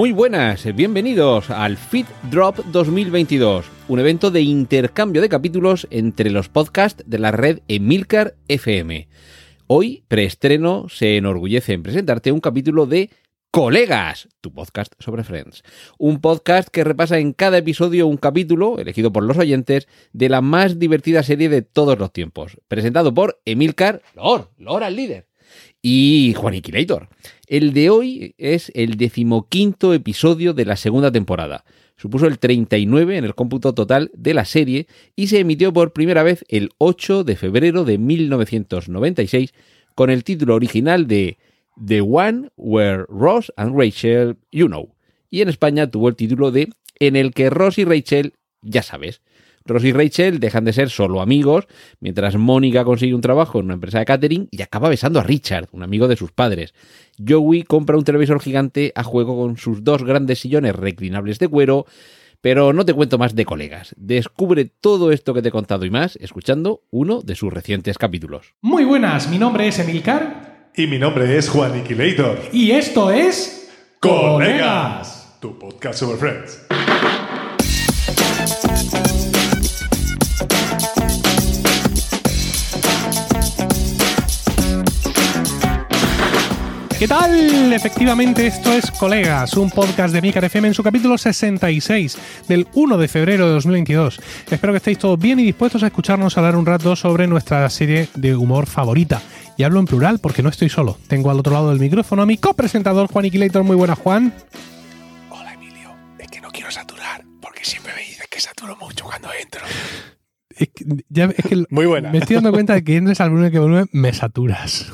Muy buenas, bienvenidos al Fit Drop 2022, un evento de intercambio de capítulos entre los podcasts de la red Emilcar FM. Hoy, preestreno, se enorgullece en presentarte un capítulo de Colegas, tu podcast sobre Friends. Un podcast que repasa en cada episodio un capítulo, elegido por los oyentes, de la más divertida serie de todos los tiempos. Presentado por Emilcar, Lor, Lor al líder, y Juaniquilator. El de hoy es el decimoquinto episodio de la segunda temporada. Supuso el 39 en el cómputo total de la serie y se emitió por primera vez el 8 de febrero de 1996 con el título original de The One Where Ross and Rachel You Know. Y en España tuvo el título de En el que Ross y Rachel ya sabes. Ross y Rachel dejan de ser solo amigos, mientras Mónica consigue un trabajo en una empresa de catering y acaba besando a Richard, un amigo de sus padres. Joey compra un televisor gigante a juego con sus dos grandes sillones reclinables de cuero, pero no te cuento más de colegas. Descubre todo esto que te he contado y más escuchando uno de sus recientes capítulos. Muy buenas, mi nombre es Emilcar. Y mi nombre es Juan Iquilator. Y esto es. Colegas, tu podcast sobre Friends. ¿Qué tal? Efectivamente, esto es Colegas, un podcast de Mícar FM en su capítulo 66 del 1 de febrero de 2022. Espero que estéis todos bien y dispuestos a escucharnos hablar un rato sobre nuestra serie de humor favorita. Y hablo en plural porque no estoy solo. Tengo al otro lado del micrófono a mi copresentador Juan Iquilator. Muy buenas, Juan. Hola Emilio, es que no quiero saturar, porque siempre me dices que saturo mucho cuando entro. Es que, ya, es que Muy buena. me estoy dando cuenta de que entres al volumen que volumen me saturas.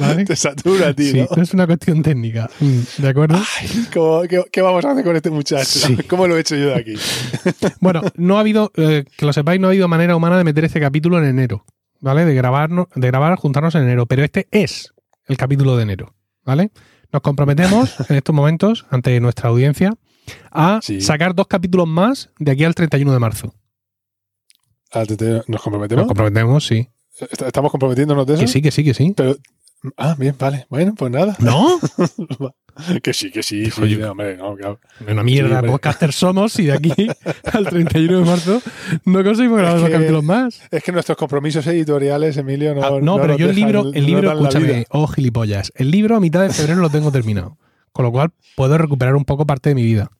¿Vale? Te satura, tío. Sí, ¿no? no es una cuestión técnica. Mm, ¿De acuerdo? Ay, ¿cómo- qué, qué vamos a hacer con este muchacho? Sí. ¿Cómo lo he hecho yo de aquí? Bueno, no ha habido, eh, que lo sepáis, no ha habido manera humana de meter este capítulo en enero, ¿vale? De grabarnos, de grabar, juntarnos en enero, pero este es el capítulo de enero, ¿vale? Nos comprometemos en estos momentos ante nuestra audiencia a Sí. sacar dos capítulos más de aquí al 31 de marzo. Ah, te- te- ¿Nos Nos comprometemos? comprometemos, sí. ¿Est- ¿Estamos comprometiéndonos de eso? Que sí, que sí, que sí. Pero, ah, bien, vale. Bueno, pues nada. ¿No? Que sí, que sí. sí, Oye, hombre, no, claro. Una mierda Sí, de hombre. podcaster somos y de aquí al 31 de marzo no conseguimos grabar dos que- capítulos más. Es que nuestros compromisos editoriales, Emilio, no. Ah, no, pero nos yo el libro, no el nos libro, escúchame, oh gilipollas, el libro a mitad de febrero lo tengo terminado. Con lo cual puedo recuperar un poco parte de mi vida.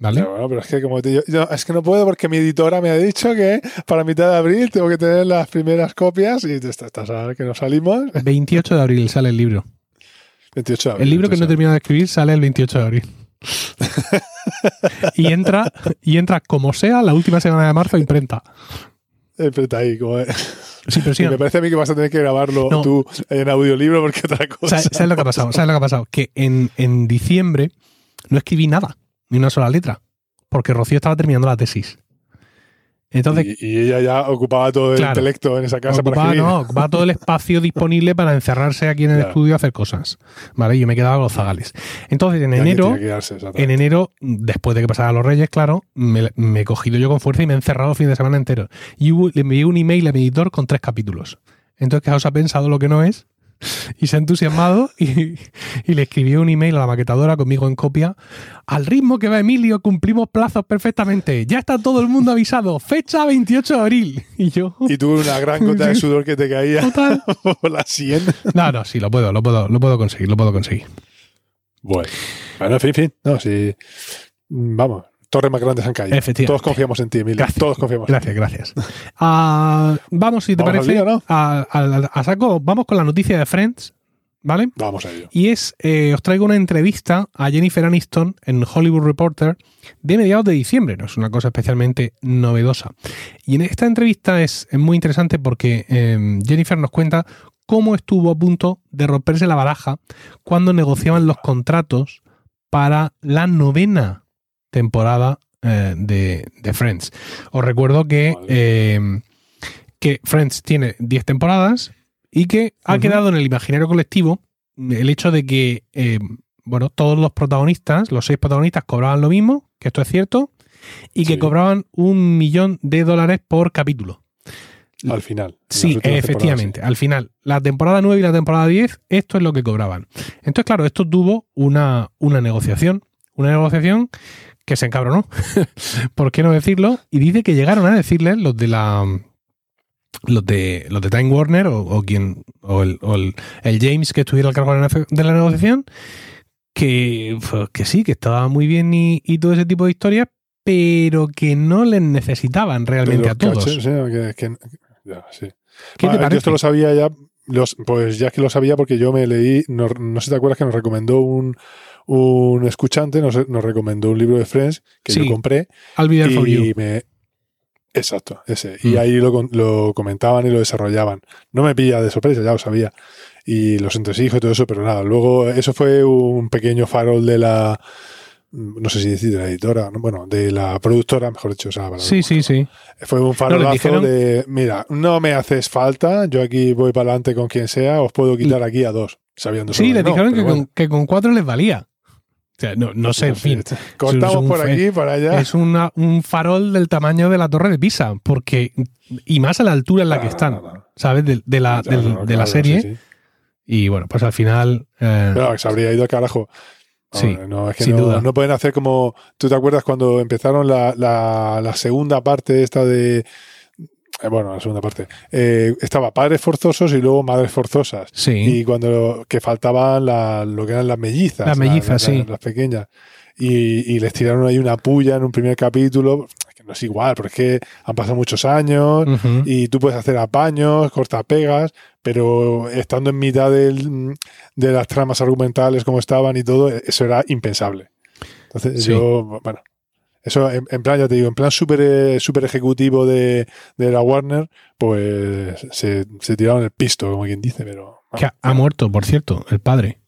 ¿Vale? Pero bueno, pero es que como te, yo, yo- es que no puedo porque mi editora me ha dicho que para mitad de abril tengo que tener las primeras copias y estás a ver que nos salimos 28 de abril sale el libro. 28 de abril. El libro que no he terminado de escribir sale el 28 de abril. y entra, y entra como sea la última semana de marzo imprenta. Siempre está ahí. Como, Sí, pero sí, y me parece a mí que vas a tener que grabarlo No. tú en audiolibro porque otra cosa. ¿Sabes, sabes lo que ha pasado? ¿Sabes lo que ha pasado? Que en, en diciembre no escribí nada, ni una sola letra, porque Rocío estaba terminando la tesis. Entonces, y, y ella ya ocupaba todo el intelecto en esa casa para ocupaba, escribir. no, ocupaba todo el espacio disponible para encerrarse aquí en el Claro. estudio a hacer cosas. ¿Vale? Yo me quedaba con los zagales. Entonces, en enero, que quedarse, en enero, después de que pasaran los Reyes, claro, me, me he cogido yo con fuerza y me he encerrado el fin de semana entero. Y hubo- le envié un email a mi editor con tres capítulos. Entonces, que os ha pensado lo que no es y se ha entusiasmado y, y le escribió un email a la maquetadora conmigo en copia. Al ritmo que va Emilio, cumplimos plazos perfectamente. Ya está todo el mundo avisado. Fecha 28 de abril. Y yo. Y tuve una gran gota de sudor que te caía Total. por la sien. No, no, sí, lo puedo, lo puedo, lo puedo conseguir, lo puedo conseguir. Bueno, bueno, en fin, fin. No, sí. Vamos, torres más grandes han caído. Efectivamente. Todos confiamos en ti, Emilio. Gracias. Todos confiamos en ti. Gracias, gracias. Ah, vamos, si te ¿Vamos al parece, lío, no? a, a- a saco, vamos con la noticia de Friends, ¿vale? Vamos a ello. Y es, eh, os traigo una entrevista a Jennifer Aniston en Hollywood Reporter de mediados de diciembre, no es una cosa especialmente novedosa. Y en esta entrevista es, es muy interesante porque eh, Jennifer nos cuenta cómo estuvo a punto de romperse la baraja cuando negociaban los contratos para la novena temporada eh, de, de Friends. Os recuerdo que, Vale. eh, que Friends tiene 10 temporadas y que ha quedado en el imaginario colectivo el hecho de que, eh, bueno, todos los protagonistas, los seis protagonistas, cobraban lo mismo, que esto es cierto, y que Sí. cobraban un millón de dólares por capítulo. Al final. Sí, efectivamente. Al final, la temporada 9 y la temporada 10, esto es lo que cobraban. Entonces, claro, esto tuvo una, una negociación, Una negociación que se encabronó. ¿Por qué no decirlo? Y dice que llegaron a decirle los de la los de los de Time Warner o, o quien o, el, o el- el James que estuviera al cargo de la, negociación que, pues, que sí, que estaba muy bien y, y todo ese tipo de historias, pero que no les necesitaban realmente a todos. cachés, sí, que- que- ya, sí. ¿Qué Ah, te Yo esto lo sabía ya, los, pues ya que lo sabía porque yo me leí, no, no sé si te acuerdas que nos recomendó un, un escuchante, nos, nos recomendó un libro de Friends que Sí, yo compré I'll be there for you. y me... Exacto, ese. Y Mm. ahí lo, lo comentaban y lo desarrollaban. No me pilla de sorpresa, ya lo sabía. Y los entresijos y todo eso, pero nada, luego eso fue un pequeño farol de la... No sé si decir de la editora, ¿no? bueno, de la productora, mejor dicho. o sea, Sí, sí, sí. fue un farolazo de, mira, no me haces falta, yo aquí voy para adelante con quien sea, os puedo quitar aquí a dos, sabiendo Sí, no, dijeron con, que con cuatro les valía. O sea, no, no sé, en fin. Cortamos es un por aquí, por allá. Es una- un farol del tamaño de la torre de Pisa, porque y más a la altura en la que están. ¿sabes? De, de la, Claro, del- no, de la claro, serie. sí, sí. Y bueno, pues al final. eh, Pero se habría ido al carajo. Sí, no, es que sin no, duda. no pueden hacer como. ¿Tú te acuerdas cuando empezaron la, la, la segunda parte esta de. Eh, bueno, la segunda parte. Eh, estaba padres forzosos y luego madres forzosas. sí. Y cuando que faltaban la- lo que eran las mellizas. Las la- mellizas, la- sí. Las pequeñas. Y, y les tiraron ahí una puya en un primer capítulo. Que no es igual, porque es que han pasado muchos años y tú puedes hacer apaños, cortapegas, pero estando en mitad del- de las tramas argumentales como estaban y todo, eso era impensable. Entonces Sí. yo, bueno, eso en, en plan, ya te digo, en plan súper eh, súper ejecutivo de, de la Warner, pues se, se tiraron el pisto, como quien dice, pero... Que ha, ha muerto, por cierto, el padre.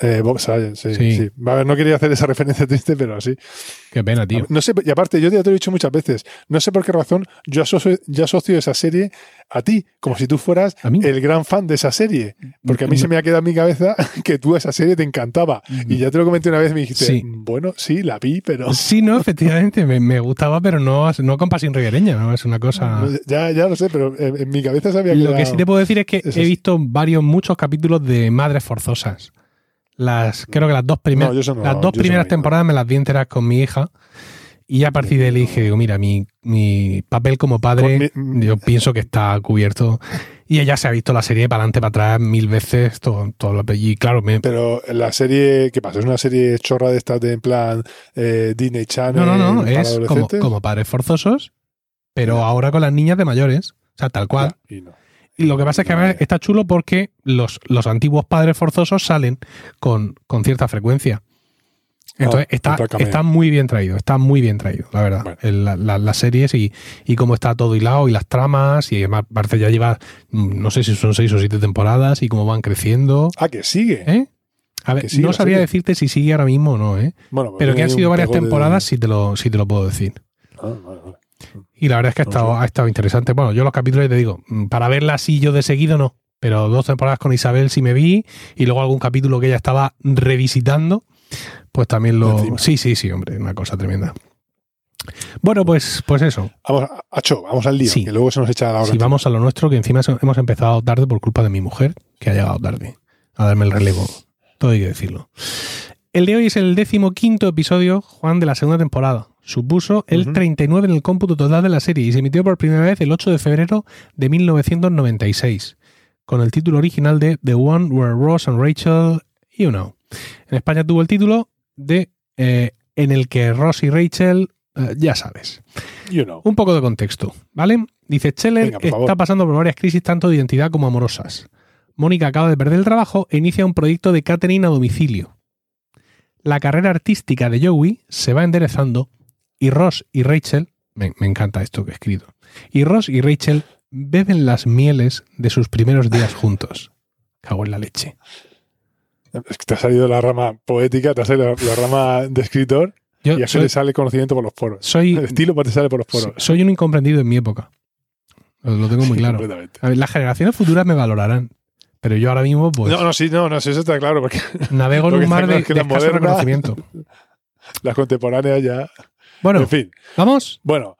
Eh, Bob sí, Sí. sí. A ver, no quería hacer esa referencia triste, pero sí. Qué pena, tío. No sé, y aparte, yo ya te lo he dicho muchas veces, no sé por qué razón yo asocio, yo asocio esa serie a ti, como si tú fueras A mí. el gran fan de esa serie. Porque a mí se me ha quedado en mi cabeza que tú esa serie te encantaba. Y ya te lo comenté una vez y me dijiste, Sí. bueno, sí, la vi, pero... Sí, no, efectivamente, me, me gustaba, pero no, no con pasión ribereña, ¿no? Es una cosa. Ya, ya lo sé, pero en, en mi cabeza sabía que Lo que sí te puedo decir es que he visto varios, muchos capítulos de Madres Forzosas. Las, creo que las dos primeras, No, no- las dos primeras no temporadas me las vi enteras con mi hija. Y ya a partir de ahí dije, digo, mira, mi, mi papel como padre, mi- yo pienso que está cubierto. Y ella se ha visto la serie para adelante, para atrás, mil veces, todo, todo lo Y claro, me, Pero la serie, ¿qué pasa? ¿Es una serie chorra de estas de en plan eh, Disney Channel no, no, no, es como, como padres forzosos, pero ahora con las niñas de mayores. O sea, tal cual. Ya, y no. Y lo que pasa es que además está chulo porque los, los antiguos padres forzosos salen con, con cierta frecuencia. Entonces Ah, está, está muy bien traído, está muy bien traído, la verdad. Bueno. El- la- la- las series y, y cómo está todo hilado y las tramas y además parece ya lleva, mm, no sé si son seis o siete temporadas y cómo van creciendo. Ah, que sigue. ¿eh? A ver, sigue no sabría serie. decirte si sigue ahora mismo o no, ¿eh? Bueno, pero que han sido varias pegote de- temporadas, sí te lo, sí te lo puedo decir. Ah, vale, vale. Y la verdad es que ha estado, ha estado interesante. Bueno, yo los capítulos, te digo, mm, para verla así yo de seguido no. Pero dos temporadas con Isabel sí me vi. Y luego algún capítulo que ella estaba revisitando. Pues también lo. Encima. Sí, sí, sí, hombre, una cosa tremenda. Bueno, pues, pues eso. Vamos, Acho, vamos al lío, Sí. que luego se nos echa la hora. Si vamos a lo nuestro, que encima hemos empezado tarde por culpa de mi mujer, que ha llegado tarde a darme el relevo. Todo hay que decirlo. El de hoy es el décimo quinto episodio, Juan, de la segunda temporada. Supuso el Ujú. 39 en el cómputo total de la serie y se emitió por primera vez el 8 de febrero de 1996, con el título original de The One Where Ross and Rachel, You Know. En España tuvo el título de eh, En el que Ross y Rachel, eh, ya sabes. You know. Un poco de contexto, ¿vale? Dice, Scheller Venga, está pasando por varias crisis tanto de identidad como amorosas. Mónica acaba de perder el trabajo e inicia un proyecto de catering a domicilio. La carrera artística de Joey se va enderezando y Ross y Rachel, me, me encanta esto que he escrito, y Ross y Rachel beben las mieles de sus primeros días juntos. Cago en la leche. Es que te ha salido la rama poética, te ha salido la, la rama de escritor Yo y a le sale conocimiento por los poros. soy, El estilo te sale por los poros. soy un incomprendido en mi época. Lo tengo muy claro. A ver, las generaciones futuras me valorarán. Pero yo ahora mismo, pues, No, no, sí, no, no, sí, eso está claro, porque navego en un mar claro de, es que de reconocimiento. las contemporáneas ya. Bueno, En fin, vamos. bueno,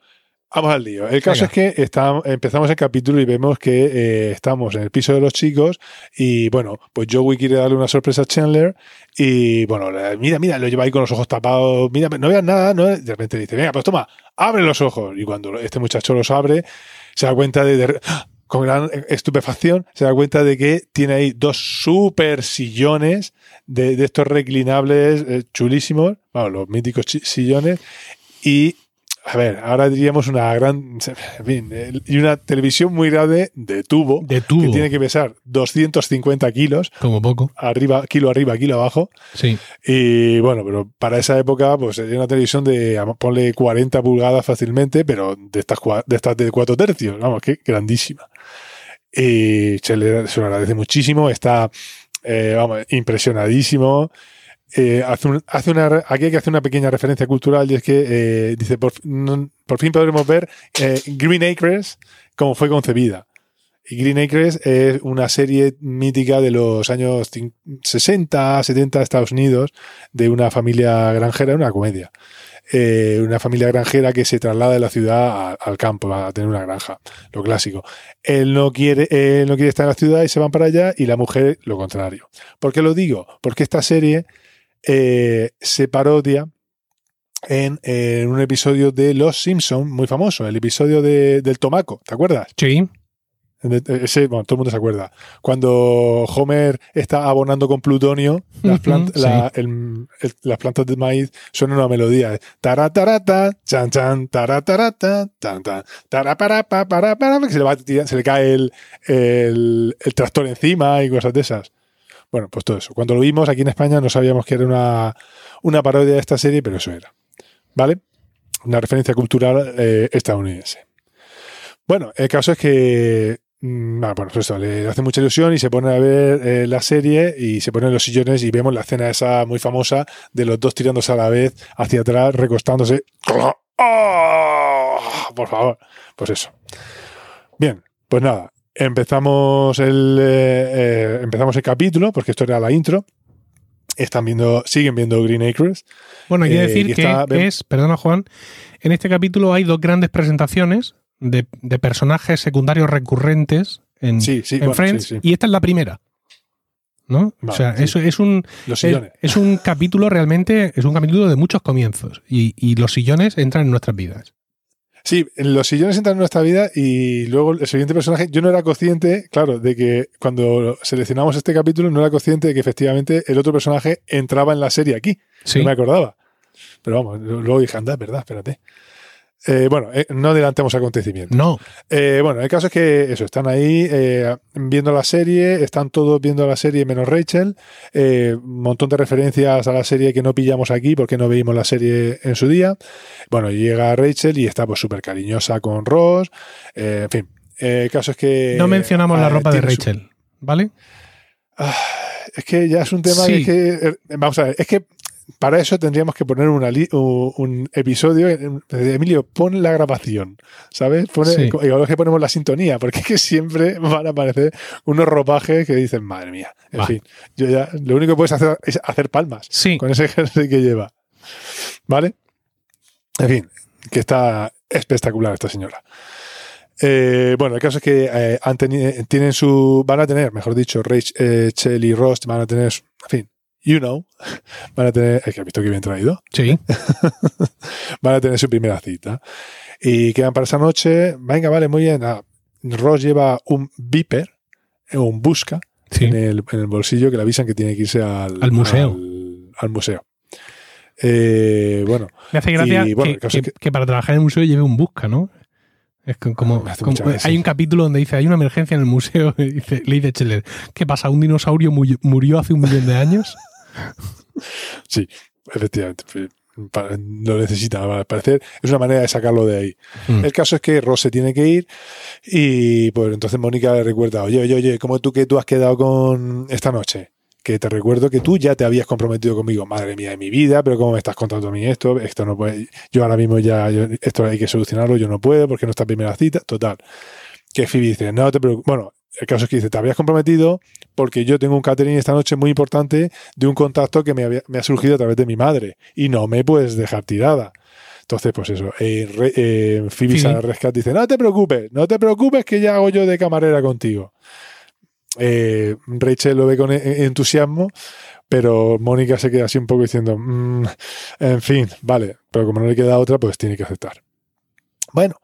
Vamos al lío. El caso Venga. es que está- empezamos el capítulo y vemos que eh, estamos en el piso de los chicos y bueno, pues Joey quiere darle una sorpresa a Chandler y bueno, mira, mira, lo lleva ahí con los ojos tapados, mira, no veas nada, ¿no? De repente dice, venga, pues toma, abre los ojos. Y cuando este muchacho los abre, se da cuenta de, de- con gran estupefacción, se da cuenta de que tiene ahí dos super sillones de, de estos reclinables eh, chulísimos, vamos, los míticos sillones y a ver, ahora diríamos una gran. En fin, y una televisión muy grande de tubo. De tubo. Que tiene que pesar 250 kilos, Como poco. arriba, kilo arriba, kilo abajo. Sí. Y bueno, pero para esa época, pues sería una televisión de, ponle 40 pulgadas fácilmente, pero de estas, de estas de 4 tercios, vamos, que grandísima. Y se, le, se agradece muchísimo, está, eh, vamos, impresionadísimo. Eh, hace hace una, aquí hay que hacer una pequeña referencia cultural y es que eh, dice, por, no- por fin podremos ver eh, Green Acres como fue concebida. Y Green Acres es una serie mítica de los años cin- 60, 70 de Estados Unidos, de una familia granjera, una comedia. Una familia granjera que se traslada de la ciudad al campo a tener una granja, lo clásico. Él no quiere, él no quiere estar en la ciudad y se van para allá y la mujer lo contrario. ¿Por qué lo digo? Porque esta serie eh, se parodia en, en un episodio de Los Simpson muy famoso, el episodio de- del tomaco, ¿te acuerdas? Sí. Ese, bueno, todo el mundo se acuerda. Cuando Homer está abonando con plutonio, las, la- el- el- las plantas de maíz suenan una melodía. Taratarata, chan chan, taratarata, tan tan, tarapara, para, para, que se le, va se le cae el, el, el tractor encima y cosas de esas. Bueno, pues todo eso. Cuando lo vimos aquí en España no sabíamos que era una, una parodia de esta serie, pero eso era. ¿Vale? Una referencia cultural eh, estadounidense. Bueno, el caso es que mm, ah, bueno, pues eso, le hace mucha ilusión y se pone a ver eh, la serie y se pone en los sillones y vemos la escena esa muy famosa de los dos tirándose a la vez hacia atrás, recostándose. ¡Oh! Por favor, pues eso. Bien, pues nada, empezamos el eh, eh, empezamos el capítulo porque esto era la intro. Están viendo, siguen viendo Green Acres. Bueno, hay que Eh, decir que está- es, perdona Juan, en este capítulo hay dos grandes presentaciones de, de personajes secundarios recurrentes en, Sí, sí, en bueno, Friends sí, y esta es la primera. ¿No? o sea, sí. es un Los es, sillones. es un capítulo realmente, es un capítulo de muchos comienzos y, y los sillones entran en nuestras vidas. Sí, los sillones entran en nuestra vida y luego el siguiente personaje, yo no era consciente, claro, de que cuando seleccionamos este capítulo no era consciente de que efectivamente el otro personaje entraba en la serie aquí. Sí. No me acordaba. Pero vamos, luego dije, anda, es verdad, espérate. Eh, bueno, eh, no adelantemos acontecimientos. No, Eh, bueno, el caso es que eso, están ahí viendo la serie, están todos viendo la serie menos Rachel, un montón de referencias a la serie que no pillamos aquí porque no veíamos la serie en su día. Bueno, llega Rachel y está pues súper cariñosa con Ross, en fin. El caso es que... no mencionamos la ropa de su- Rachel, ¿vale? Ah, es que ya es un tema Sí. que, es que- Vamos a ver, es que para eso tendríamos que poner una un, un episodio. en- Emilio, pon la grabación, ¿sabes? Pone, Sí. Igual que ponemos la sintonía, porque es que siempre van a aparecer unos ropajes que dicen, madre mía. En Va. fin, yo ya, lo único que puedes hacer es hacer palmas Sí. con ese jersey que lleva. ¿Vale? En fin, que está espectacular esta señora. Eh, bueno, el caso es que eh, han tienen su. Van a tener, mejor dicho, Rachel y Ross van a tener. En fin, you know. Van a tener. Es que has visto que bien traído. Sí. Van a tener su primera cita. Y quedan para esa noche. Venga, vale, muy bien. Ah, Ross lleva un Viper, eh, un Busca, Sí. en, el, en el bolsillo que le avisan que tiene que irse al, Al museo. Al, al museo. Eh, bueno, Me hace gracia Y, bueno, que, para trabajar en el museo lleve un busca, ¿no? Es como, hay un capítulo donde dice hay una emergencia en el museo y dice, le dice Scheller, ¿qué pasa? ¿Un dinosaurio mu- murió hace un millón de años? Sí, efectivamente. Lo necesita, al parecer. Es una manera de sacarlo de ahí. Mm. El caso es que Ross se tiene que ir y pues entonces Mónica le recuerda, oye, oye, oye, ¿cómo tú que tú has quedado con esta noche? Que te recuerdo que tú ya te habías comprometido conmigo, madre mía de mi vida, pero ¿cómo me estás contando a mí esto? Esto no puede, yo ahora mismo ya, yo- esto hay que solucionarlo, yo no puedo porque no está primera cita, total. Que Phoebe dice, no te preocupes, bueno, el caso es que dice, te habías comprometido porque yo tengo un catering esta noche muy importante de un contacto que me, había- me ha surgido a través de mi madre y no me puedes dejar tirada. Entonces, pues eso, eh, re- eh, Phoebe Sí. dice, no te preocupes, no te preocupes que ya hago yo de camarera contigo. Eh, Rachel lo ve con e- entusiasmo, pero Mónica se queda así un poco diciendo, "Mm, en fin, vale, pero como no le queda otra, pues tiene que aceptar. Bueno,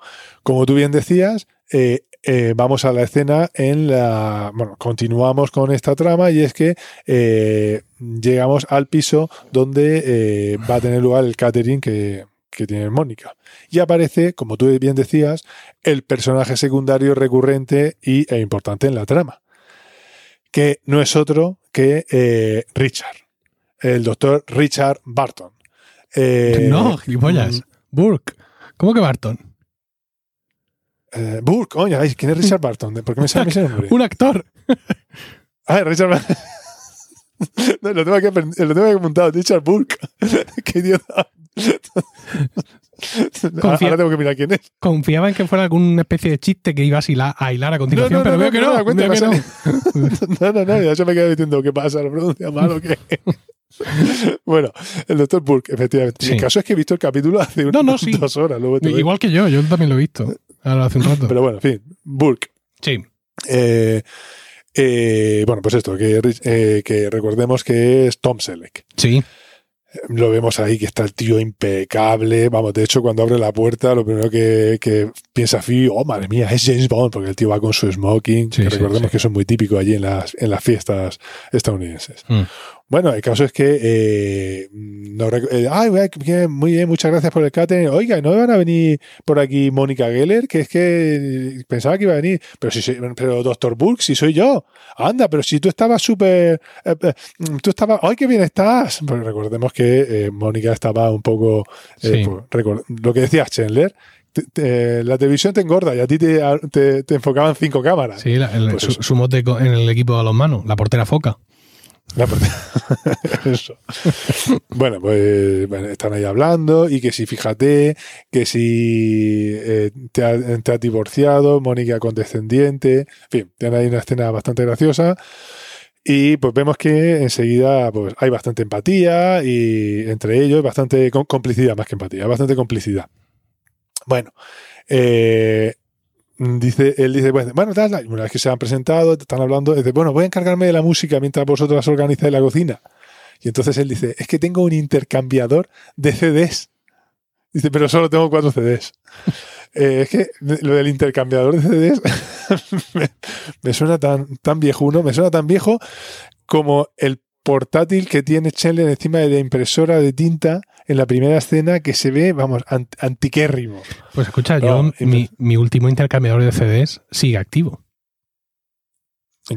como tú bien decías, eh, eh, vamos a la escena en la... Bueno, continuamos con esta trama y es que eh, llegamos al piso donde eh, va a tener lugar el catering que, que tiene Mónica. Y aparece, como tú bien decías, el personaje secundario recurrente y, e importante en la trama, que no es otro que Richard, el doctor Richard Barton. No, gilipollas. Burke. ¿Cómo que Barton? Eh, Burke, coño, ay, ¿quién es Richard Barton? ¿Por qué me sale ese nombre? Un actor. Ah, Richard Barton. No, lo tengo que, aprend- lo tengo que apuntado, Richard Burke. Qué idiota. Confía- Ahora tengo que mirar quién es. Confiaba en que fuera alguna especie de chiste que ibas a hilar a, hilar a continuación, pero veo que me no. he dado cuenta, veo que no. No, no, no, ya se me queda diciendo qué pasa, lo pronuncia mal o qué. bueno, el doctor Burke, efectivamente. Sí. El caso es que he visto el capítulo hace No, no, unas sí. dos horas. luego Igual que yo, yo también lo he visto. Ahora hace un rato. Pero bueno, en fin, Burke. sí. Eh, eh, bueno, pues esto, que, eh, que recordemos que es Tom Selleck. Sí. Lo vemos ahí que está el tío impecable. Vamos, de hecho, cuando abre la puerta, lo primero que, que piensa Phoebe, oh madre mía, es James Bond, porque el tío va con su smoking. Sí, que sí, recordemos sí. que eso es muy típico allí en las, en las fiestas estadounidenses. Mm. Bueno, el caso es que. Eh, no eh, ay, muy bien, muchas gracias por el catering. Oiga, ¿no van a venir por aquí Mónica Geller? Que es que pensaba que iba a venir. Pero, si, soy- pero doctor Burke, si soy yo. Anda, pero si tú estabas súper. eh, eh, tú estabas. ¡Ay, qué bien estás! Pues recordemos que eh, Mónica estaba un poco. eh, Sí. pues, lo que decías, Chandler. te- te- la televisión te engorda y a ti te, te- enfocaban cinco cámaras. Sí, la- el- Pues su, mote en el equipo de los manos, la portera foca. Bueno, pues están ahí hablando y que si fíjate, que si eh, te, ha- has divorciado, Mónica condescendiente, en fin, tienen ahí una escena bastante graciosa y pues vemos que enseguida pues hay bastante empatía y entre ellos bastante com- complicidad más que empatía, bastante complicidad. Bueno, eh, dice, él dice, bueno, bueno, una vez que se han presentado, están hablando, dice, bueno, voy a encargarme de la música mientras vosotras organizáis la cocina. Y entonces él dice, es que tengo un intercambiador de CDs. Dice, pero solo tengo cuatro CDs. Eh, es que lo del intercambiador de CDs me, me suena tan, tan viejuno, me suena tan viejo como el portátil que tiene Chandler encima de la impresora de tinta en la primera escena que se ve, vamos, ant- antiquérrimo. Pues escucha, yo, mi, mi último intercambiador de CDs sigue activo.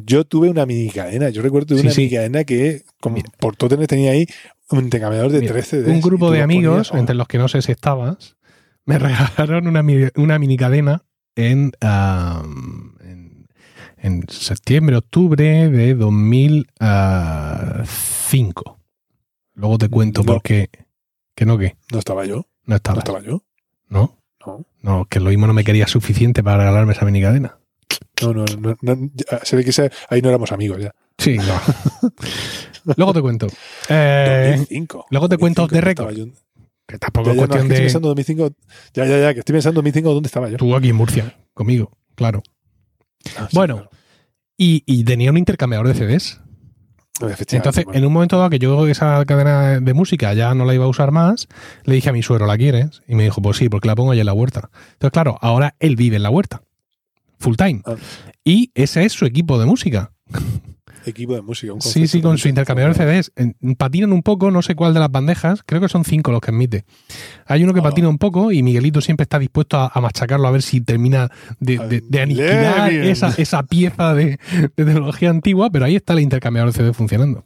Yo tuve una mini cadena, yo recuerdo tuve Sí, una sí. mini cadena que, como Mira. por todo tenía ahí un intercambiador de Mira, 13 un grupo de amigos, oh. entre los que no sé si estabas, me regalaron una, una mini cadena en, en, en septiembre, octubre de 2005. Luego te cuento No. por qué. Que no, que No estaba yo, no no estaba. estaba yo. ¿No? No, No, que lo mismo no me quería suficiente para regalarme esa mini cadena. no, no, no, no, ya, se ve que se- ahí no éramos amigos ya. Sí, no. luego te cuento. Eh, 2005. luego te cuento 2005, de ¿dónde récord. estaba yo? que tampoco Ya, es ya, no, es cuestión que estoy de. pensando en 2005. Ya, ya, ya, que estoy pensando en 2005 dónde estaba yo. Tú aquí en Murcia, conmigo, claro. Ah, sí, Bueno, Y, y tenía un intercambiador de CDs. Entonces, bueno. en un momento dado que yo esa cadena de música ya no la iba a usar más, le dije a mi suegro, ¿la quieres? Y me dijo, pues sí, porque la pongo allí en la huerta. Entonces, claro, ahora él vive en la huerta. Full time. Ah. Y ese es su equipo de música. Equipo de música. un Sí, sí, con su intercambiador de CDs. Patinan un poco, no sé cuál de las bandejas, creo que son cinco los que admite. Hay uno que Ah. patina un poco y Miguelito siempre está dispuesto a, a machacarlo a ver si termina de, de- de aniquilar esa, esa pieza de, de tecnología antigua, pero ahí está el intercambiador de CDs funcionando.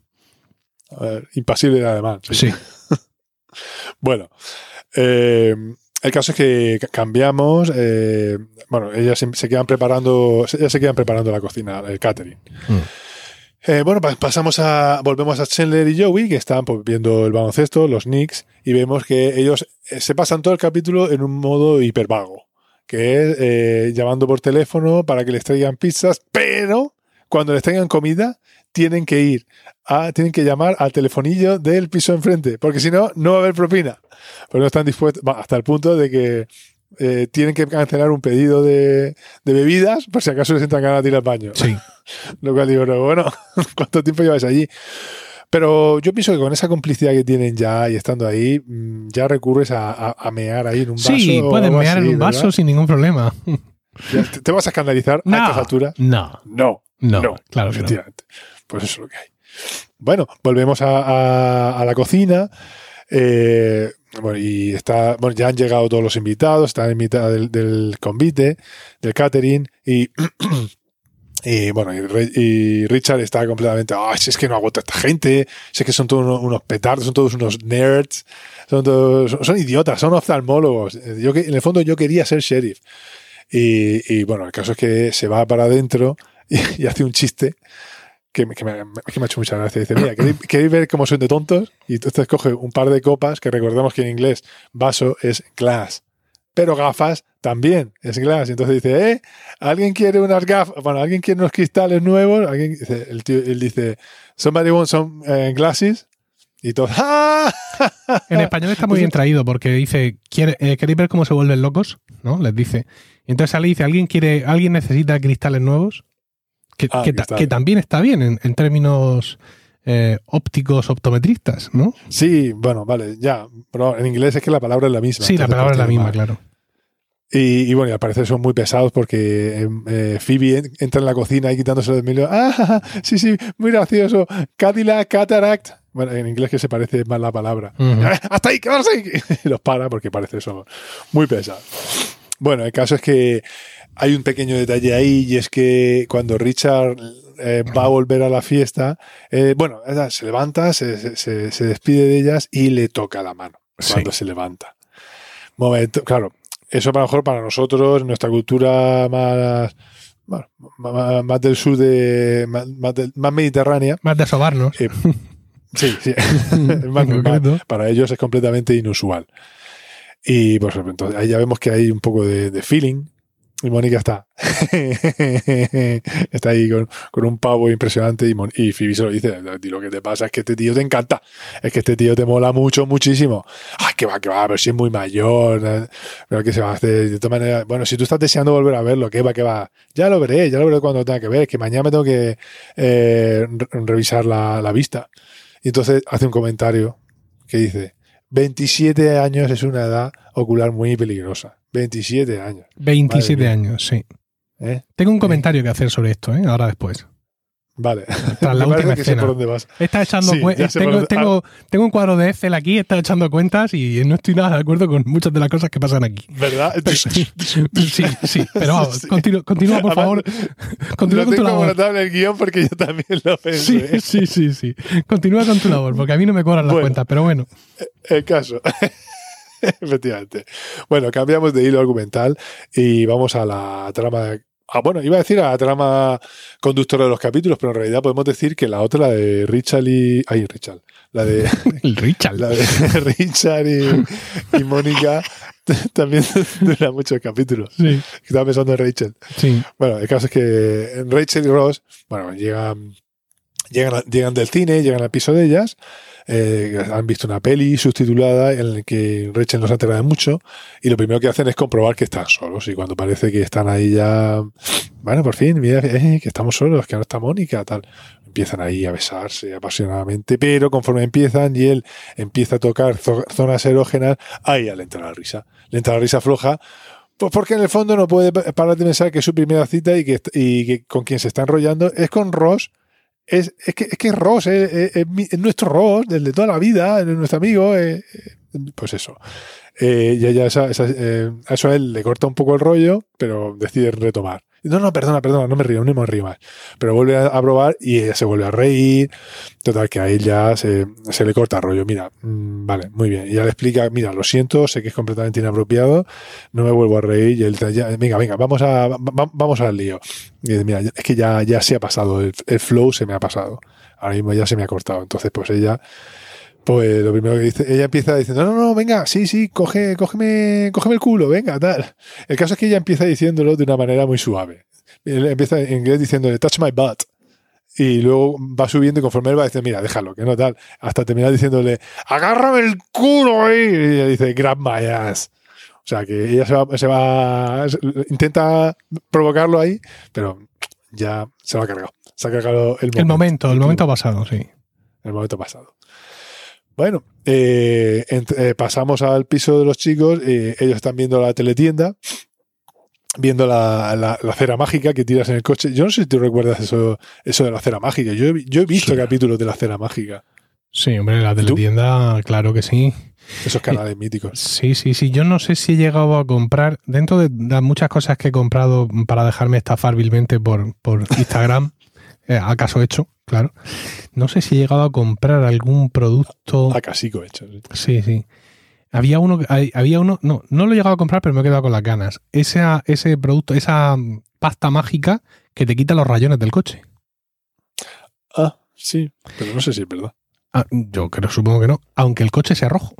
A ver, impasible además. sí. Sí. Bueno, eh, el caso es que ca- cambiamos. eh, bueno, ellas se, se quedan preparando, ellas se quedan preparando la cocina, el catering. Mm. Eh, bueno, pa- pasamos a, volvemos a Chandler y Joey, que están pues, viendo el baloncesto, los Knicks, y vemos que ellos eh, se pasan todo el capítulo en un modo hipervago, que es eh, llamando por teléfono para que les traigan pizzas, pero cuando les tengan comida, tienen que ir tienen que llamar al telefonillo del piso enfrente, porque si no, no va a haber propina. Porque no están dispuestos, hasta el punto de que eh, tienen que cancelar un pedido de, de bebidas por si acaso les entran ganas de ir al baño. Sí. Lo cual digo, no, bueno, ¿cuánto tiempo lleváis allí? Pero yo pienso que con esa complicidad que tienen ya y estando ahí, mm, ya recurres a, a- a mear ahí en un vaso. Sí, pueden mear en así, un vaso ¿verdad? sin ningún problema. ¿Te, te vas a escandalizar a estas alturas? no, No, no, no, claro que no. efectivamente. Pues eso es lo que hay. Bueno, volvemos a- a la cocina. Eh, y está, bueno, ya han llegado todos los invitados, están en mitad del, convite, del catering, y, y bueno, y, Richard está completamente, "Ay, si es que no aguanto esta gente, si es que son todos unos, petardos, son todos unos nerds, son todos, son, idiotas, son oftalmólogos. Yo en el fondo yo quería ser sheriff. Y, bueno, el caso es que se va para adentro y hace un chiste que, me- que me, que me ha hecho mucha gracia. Dice, mira, ¿queréis, queréis ver cómo son de tontos? Y entonces coge un par de copas, que recordemos que en inglés vaso es glass, pero gafas también es glass. Y entonces dice, ¿eh? ¿Alguien quiere unas gafas? Bueno, ¿alguien quiere unos cristales nuevos? ¿Alguien? Dice, el tío, él dice, somebody wants some eh, glasses? Y todo, ¡ah! En español está muy bien traído porque dice, ¿quiere- eh, ¿queréis ver cómo se vuelven locos? ¿No? Les dice. Y entonces sale y dice, ¿alguien quiere, alguien necesita cristales nuevos? Que, Ah, que ta- cristales. que también está bien en, en términos eh, ópticos optometristas, ¿no? Sí, bueno, vale, ya. Pero en inglés es que la palabra es la misma. Sí, la palabra es la misma, mal. claro. Y, y bueno, y al parecer son muy pesados porque eh, eh, Phoebe en- entra en la cocina y quitándose de Emilio. Ah, sí, sí, muy gracioso. Cadillac, Cataract. Bueno, en inglés que se parece más la palabra. Ujú. "Ah, Hasta ahí, quedaros ahí. Y los para porque parece eso muy pesado. Bueno, el caso es que hay un pequeño detalle ahí y es que cuando Richard eh, va a volver a la fiesta, eh, bueno, se levanta, se, se- despide de ellas y le toca la mano Sí. cuando se levanta. Momento, claro, eso a lo mejor para nosotros, nuestra cultura más, bueno, más, más del sur de, más, más del- más mediterránea, Más de sobarnos. eh, sí, sí. Para ellos es completamente inusual. Y pues entonces ahí ya vemos que hay un poco de, de feeling. Y Mónica está. está ahí con, un pavo impresionante. Y, Mon- y Phoebe se lo dice: "Tío, Lo que te pasa es que este tío te encanta. Es que este tío te mola mucho, muchísimo. Ay, que va, que va, pero si es muy mayor. eh, Pero que se va a hacer. De todas maneras, bueno, si tú estás deseando volver a verlo, que va, que va. Ya lo veré, ya lo veré cuando tenga que ver. Que mañana me tengo que eh, re- revisar la, la vista. Y entonces hace un comentario que dice: 27 años es una edad ocular muy peligrosa. 27 años. 27 mía. años, sí. ¿eh? Tengo un comentario que hacer sobre esto, ¿eh? ahora después. Vale. Tras la Me última que sé escena. por dónde vas. Está echando Sí, por tengo, dónde- tengo, tengo un cuadro de Excel aquí, está echando cuentas y no estoy nada de acuerdo con muchas de las cosas que pasan aquí. ¿Verdad? Sí, sí, pero vamos, Sí. continúa, continúa, por favor. Continúa con tu tengo labor. anotado en el guion porque yo también lo Sí, pensé. sí, sí, sí. Continúa con tu labor, porque a mí no me cobran las Bueno. cuentas, pero bueno. El caso. Efectivamente. Bueno, cambiamos de hilo argumental y vamos a la trama. Ah, bueno, iba a decir a la trama conductora de los capítulos, pero en realidad podemos decir que la otra, la de Richard y. Ay, Richard. La de, El Richard. la de Richard y, y Mónica también dura muchos capítulos. Sí, Estaba pensando en Rachel. sí. Bueno, el caso es que Rachel y Ross, bueno, llegan, llegan, llegan del cine, llegan al piso de ellas, eh, han visto una peli subtitulada en la que Rachel no se entera de mucho y lo primero que hacen es comprobar que están solos y cuando parece que están ahí ya, bueno, por fin, mira, eh, que estamos solos, que no está Mónica, tal. Empiezan ahí a besarse apasionadamente, pero conforme empiezan y él empieza a tocar zo- zonas erógenas, ahí ya le entra la risa. Le entra la risa floja pues porque en el fondo no puede parar de pensar que es su primera cita y que, y que con quien se está enrollando es con Ross. Es, es, que, es que Ross es, es- es nuestro Ross, desde toda la vida, es nuestro amigo. eh, eh, pues eso. Eh, y ella esa- esa- eh, a eso a él le corta un poco el rollo, pero decide retomar. No, no, perdona, perdona, no me río, no me río más. Pero vuelve a, probar y ella se vuelve a reír. Total, que a él ya se, se le corta el rollo. Mira, mm, vale, muy bien. Y ya le explica, mira, lo siento, sé que es completamente inapropiado, no me vuelvo a reír. Y él, venga, venga, vamos, a, va- va- vamos al lío. Y dice, mira, es que ya, ya se ha pasado, el, el flow se me ha pasado. Ahora mismo ya se me ha cortado. Entonces, pues ella, pues lo primero que dice, ella empieza diciendo, no, no, no, venga, sí, sí, coge, cógeme, cógeme el culo, venga, tal. El caso es que ella empieza diciéndolo de una manera muy suave. Él empieza en inglés diciéndole, touch my butt. y luego va subiendo y conforme él va diciendo, mira, déjalo, que no tal, hasta terminar diciéndole, agárrame el culo ahí. Y ella dice, grab my ass. O sea, que ella se va, se va, intenta provocarlo ahí, pero ya se lo ha cargado. Se ha cargado el momento. El momento, el momento pasado, sí. El momento pasado. Bueno, eh, eh, pasamos al piso de los chicos. eh, ellos están viendo la teletienda, viendo la, la- la cera mágica que tiras en el coche. Yo no sé si tú recuerdas eso, eso de la cera mágica. Yo yo he visto Sí. capítulos de la cera mágica. Sí, hombre, la tú? teletienda, claro que sí. Esos canales míticos. Sí, sí, sí. Yo no sé si he llegado a comprar, dentro de las muchas cosas que he comprado para dejarme estafar vilmente por, por Instagram, eh, acaso hecho, claro. No sé si he llegado a comprar algún producto. A casico hecho. sí. Sí, sí. Había uno, había uno, no, no lo he llegado a comprar, pero me he quedado con las ganas. Ese, ese producto, esa pasta mágica que te quita los rayones del coche. Ah, sí, pero no sé si es verdad. Ah, yo creo, supongo que no. Aunque el coche sea rojo.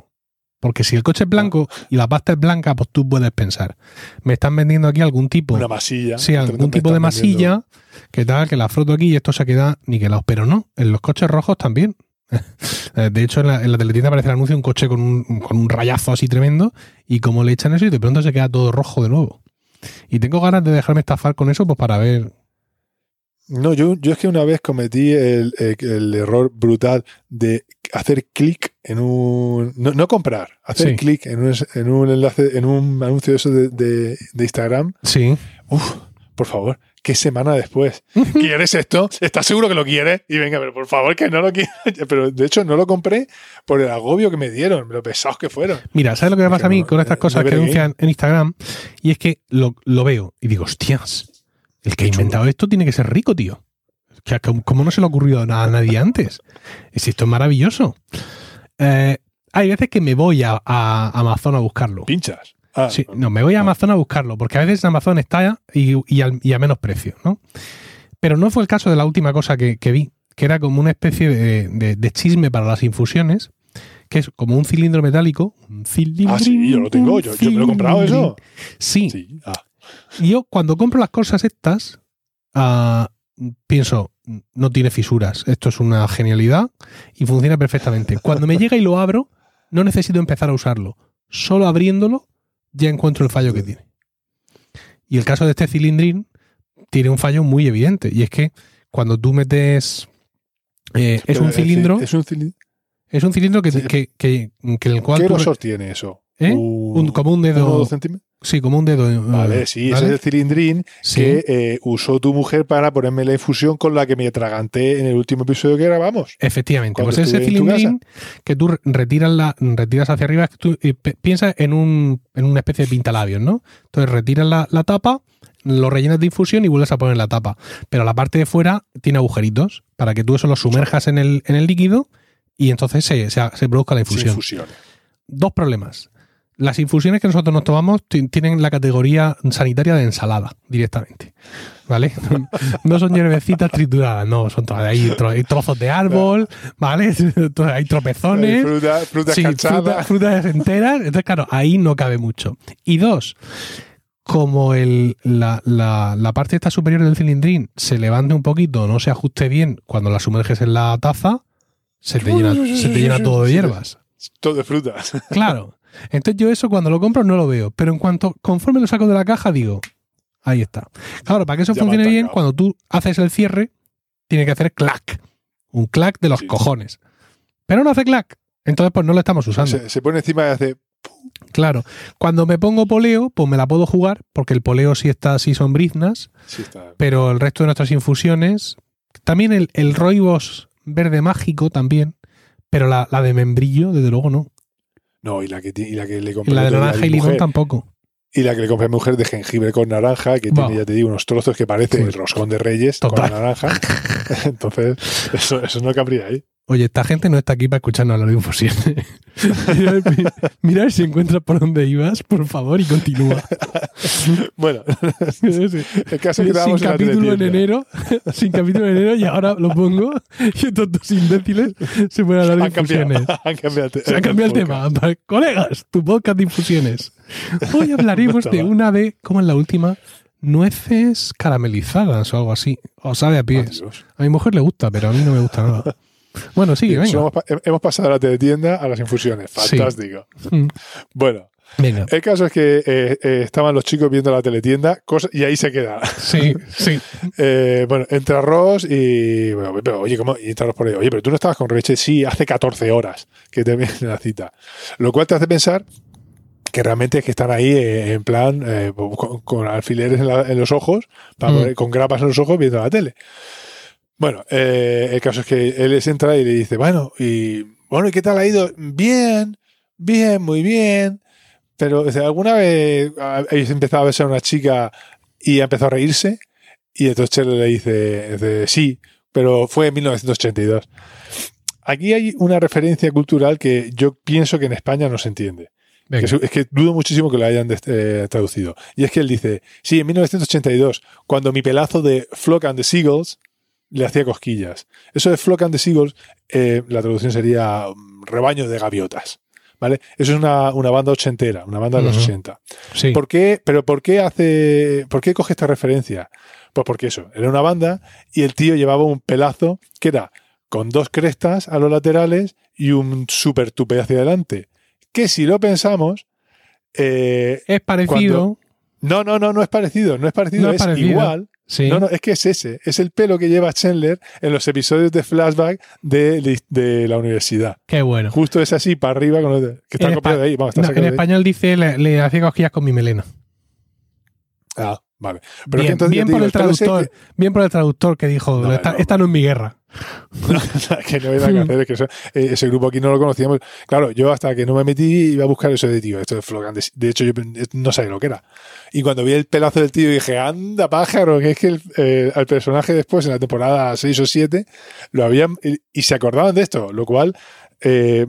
Porque si el coche es blanco y la pasta es blanca, pues tú puedes pensar. Me están vendiendo aquí algún tipo. Una masilla. Sí, algún tipo de vendiendo- masilla que tal, que la froto aquí y esto se queda niquelado. Pero no, en los coches rojos también. Eh, De hecho, en la, en la teletienda aparece el anuncio de un coche con un, con un rayazo así tremendo y como le echan eso y de pronto se queda todo rojo de nuevo. Y tengo ganas de dejarme estafar con eso pues para ver. No, yo, yo es que una vez cometí el- el error brutal de hacer clic en un. No, no comprar, hacer Sí. clic en un, en un enlace, en un anuncio de eso de, de- de Instagram. Sí, Uf, por favor, ¿qué semana después? ¿Quieres esto? ¿Estás seguro que lo quieres? Y venga, pero por favor que no lo quieres. Pero de hecho no lo compré por el agobio que me dieron, lo pesados que fueron. Mira, ¿sabes lo que me pasa a mí con estas no cosas que anuncian en Instagram? Y es que lo, lo veo y digo, hostias, el que ha chulo. inventado esto tiene que ser rico, tío. ¿Cómo no se le ha ocurrido nada a nadie antes? Es esto es maravilloso. Eh, hay veces que me voy a, a Amazon a buscarlo. Pinchas. Ah, Sí, no, me voy a Ah. Amazon a buscarlo, porque a veces Amazon está y, y al- y a menos precio, ¿no? Pero no fue el caso de la última cosa que, que vi, que era como una especie de, de- de chisme para las infusiones, que es como un cilindro metálico. Un cilindro. Ah, sí, yo lo tengo, yo, yo me lo he comprado eso. Sí, Sí. Ah, y yo cuando compro las cosas estas, pienso, no tiene fisuras, esto es una genialidad y funciona perfectamente. Cuando me llega y lo abro, no necesito empezar a usarlo. Solo abriéndolo ya encuentro el fallo que tiene. Y el caso de este cilindrín tiene un fallo muy evidente y es que cuando tú metes... eh, es un cilindro, Es un cilindro. es un cilindro que, que, que, que en el cual ¿Qué re- grosor tiene eso? ¿Eh? Un- un- como un uno dedo, dos centímetros. sí, como un dedo. eh, Vale, sí, ¿vale? ese es el cilindrín Sí. que eh, usó tu mujer para ponerme la infusión con la que me atraganté en el último episodio que grabamos. Efectivamente, pues ese cilindrín que tú re- retiras, la, retiras hacia arriba, tú eh, piensas en, un, en una especie de pintalabios, ¿no? Entonces retiras la, la tapa, lo rellenas de infusión y vuelves a poner la tapa. Pero la parte de fuera tiene agujeritos para que tú eso lo sumerjas en el, en el líquido y entonces se, se, se produzca la infusión. Dos problemas. Las infusiones que nosotros nos tomamos ti- tienen la categoría sanitaria de ensalada directamente. ¿Vale? No son hierbecitas trituradas, no, son hay, tro- hay trozos de árbol, ¿vale? Hay tropezones. Fruta, fruta Sí, escarchada. fruta- frutas enteras. Entonces, claro, ahí no cabe mucho. Y dos, como el, la, la- la parte esta superior del cilindrín se levante un poquito, no se ajuste bien cuando la sumerges en la taza, se te llena, se te llena todo de hierbas. Todo de frutas. Claro. Entonces yo eso cuando lo compro no lo veo. Pero en cuanto, conforme lo saco de la caja, digo, ahí está. Claro, para que eso Ya funcione bien, cuando tú haces el cierre, tiene que hacer clac. Un clac de los Sí. cojones. Pero no hace clac. Entonces, pues no lo estamos usando. Se, se pone encima y hace. Claro. Cuando me pongo poleo, pues me la puedo jugar, porque el poleo sí está así son briznas, Sí, está. pero el resto de nuestras infusiones, también el, el roibos verde mágico también, pero la, la de membrillo, desde luego no. No, y la que, y la que le compré la de naranja y limón tampoco. Y la que le compré a mi mujer de jengibre con naranja, que tiene, ya te digo, unos trozos que parece el roscón de reyes Total. con naranja. Entonces, eso, eso no cabría ahí. Oye, esta gente no está aquí para escucharnos hablar de infusiones. mira, si encuentras por dónde ibas, por favor, y continúa. Bueno, el caso es que sin capítulo en enero, sin capítulo en enero, y ahora lo pongo, y estos dos imbéciles se pueden hablar de infusiones. han cambiado, Se ha cambiado el tema. Colegas, tu podcast de infusiones. Hoy hablaremos de una de, como en la última, nueces caramelizadas o algo así. O sabe a pies. Adiós. A mi mujer le gusta, pero a mí no me gusta nada. Bueno, sí, Eso venga. hemos, hemos pasado de la teletienda a las infusiones. Sí. Fantástico. Mm, Bueno, Venga. el caso es que eh, eh, estaban los chicos viendo la teletienda cosa- y ahí se queda. Sí, sí. Eh, bueno, entra Ross y. Bueno, pero, oye, ¿cómo? Y entra Ross por ahí. Oye, pero tú no estabas con Rachel. Sí, hace 14 horas que te viene la cita. Lo cual te hace pensar que realmente es que están ahí eh, en plan eh, con, con alfileres en, la- en los ojos, para Mm. poder- con grapas en los ojos viendo la tele. Bueno, eh, el caso es que él les entra y le dice, bueno, y bueno, ¿y qué tal ha ido? Bien, bien, muy bien. Pero ¿alguna vez habéis empezado a besar a una chica y ha empezado a reírse? Y entonces Chelo le dice, dice, sí, pero fue en 1982. Aquí hay una referencia cultural que yo pienso que en España no se entiende. Que es, es que dudo muchísimo que lo hayan eh, traducido. Y es que él dice, sí, en 1982, cuando mi pelazo de Flock and the Seagulls le hacía cosquillas. Eso de Flock and the Seagulls, eh, la traducción sería mm, rebaño de gaviotas. ¿Vale? Eso es una, una banda ochentera, una banda de los Ujú. 80. Sí. ¿Por qué? ¿Pero por qué hace, por qué coge esta referencia? Pues porque eso, era una banda y el tío llevaba un pelazo que era con dos crestas a los laterales y un super tupe hacia adelante. Que si lo pensamos, eh, Es parecido. no, no, no, no es parecido, no es parecido, No es es parecido. igual. Sí. No, no, es que es ese, es el pelo que lleva Chandler en los episodios de flashback de, de la universidad. Qué bueno. Justo es así, para arriba, con los- que está copiado de ahí. Vamos, está No, en ahí. español dice le, le hacía cosquillas con mi melena. Ah, vale. Pero que bien entonces bien por digo, el pelo ese- traductor. Bien por el traductor que dijo, No, esta, no. esta no es mi guerra. que no hay nada que hacer, es que eso- eh, ese grupo aquí no lo conocíamos. Claro, yo hasta que no me metí iba a buscar eso de tío, esto es Flogan. De, hecho, yo no sabía lo que era. Y cuando vi el pelazo del tío dije, anda pájaro, que es que el, eh, al personaje después, en la temporada 6 o 7, lo habían. Y, y se acordaban de esto, lo cual. eh,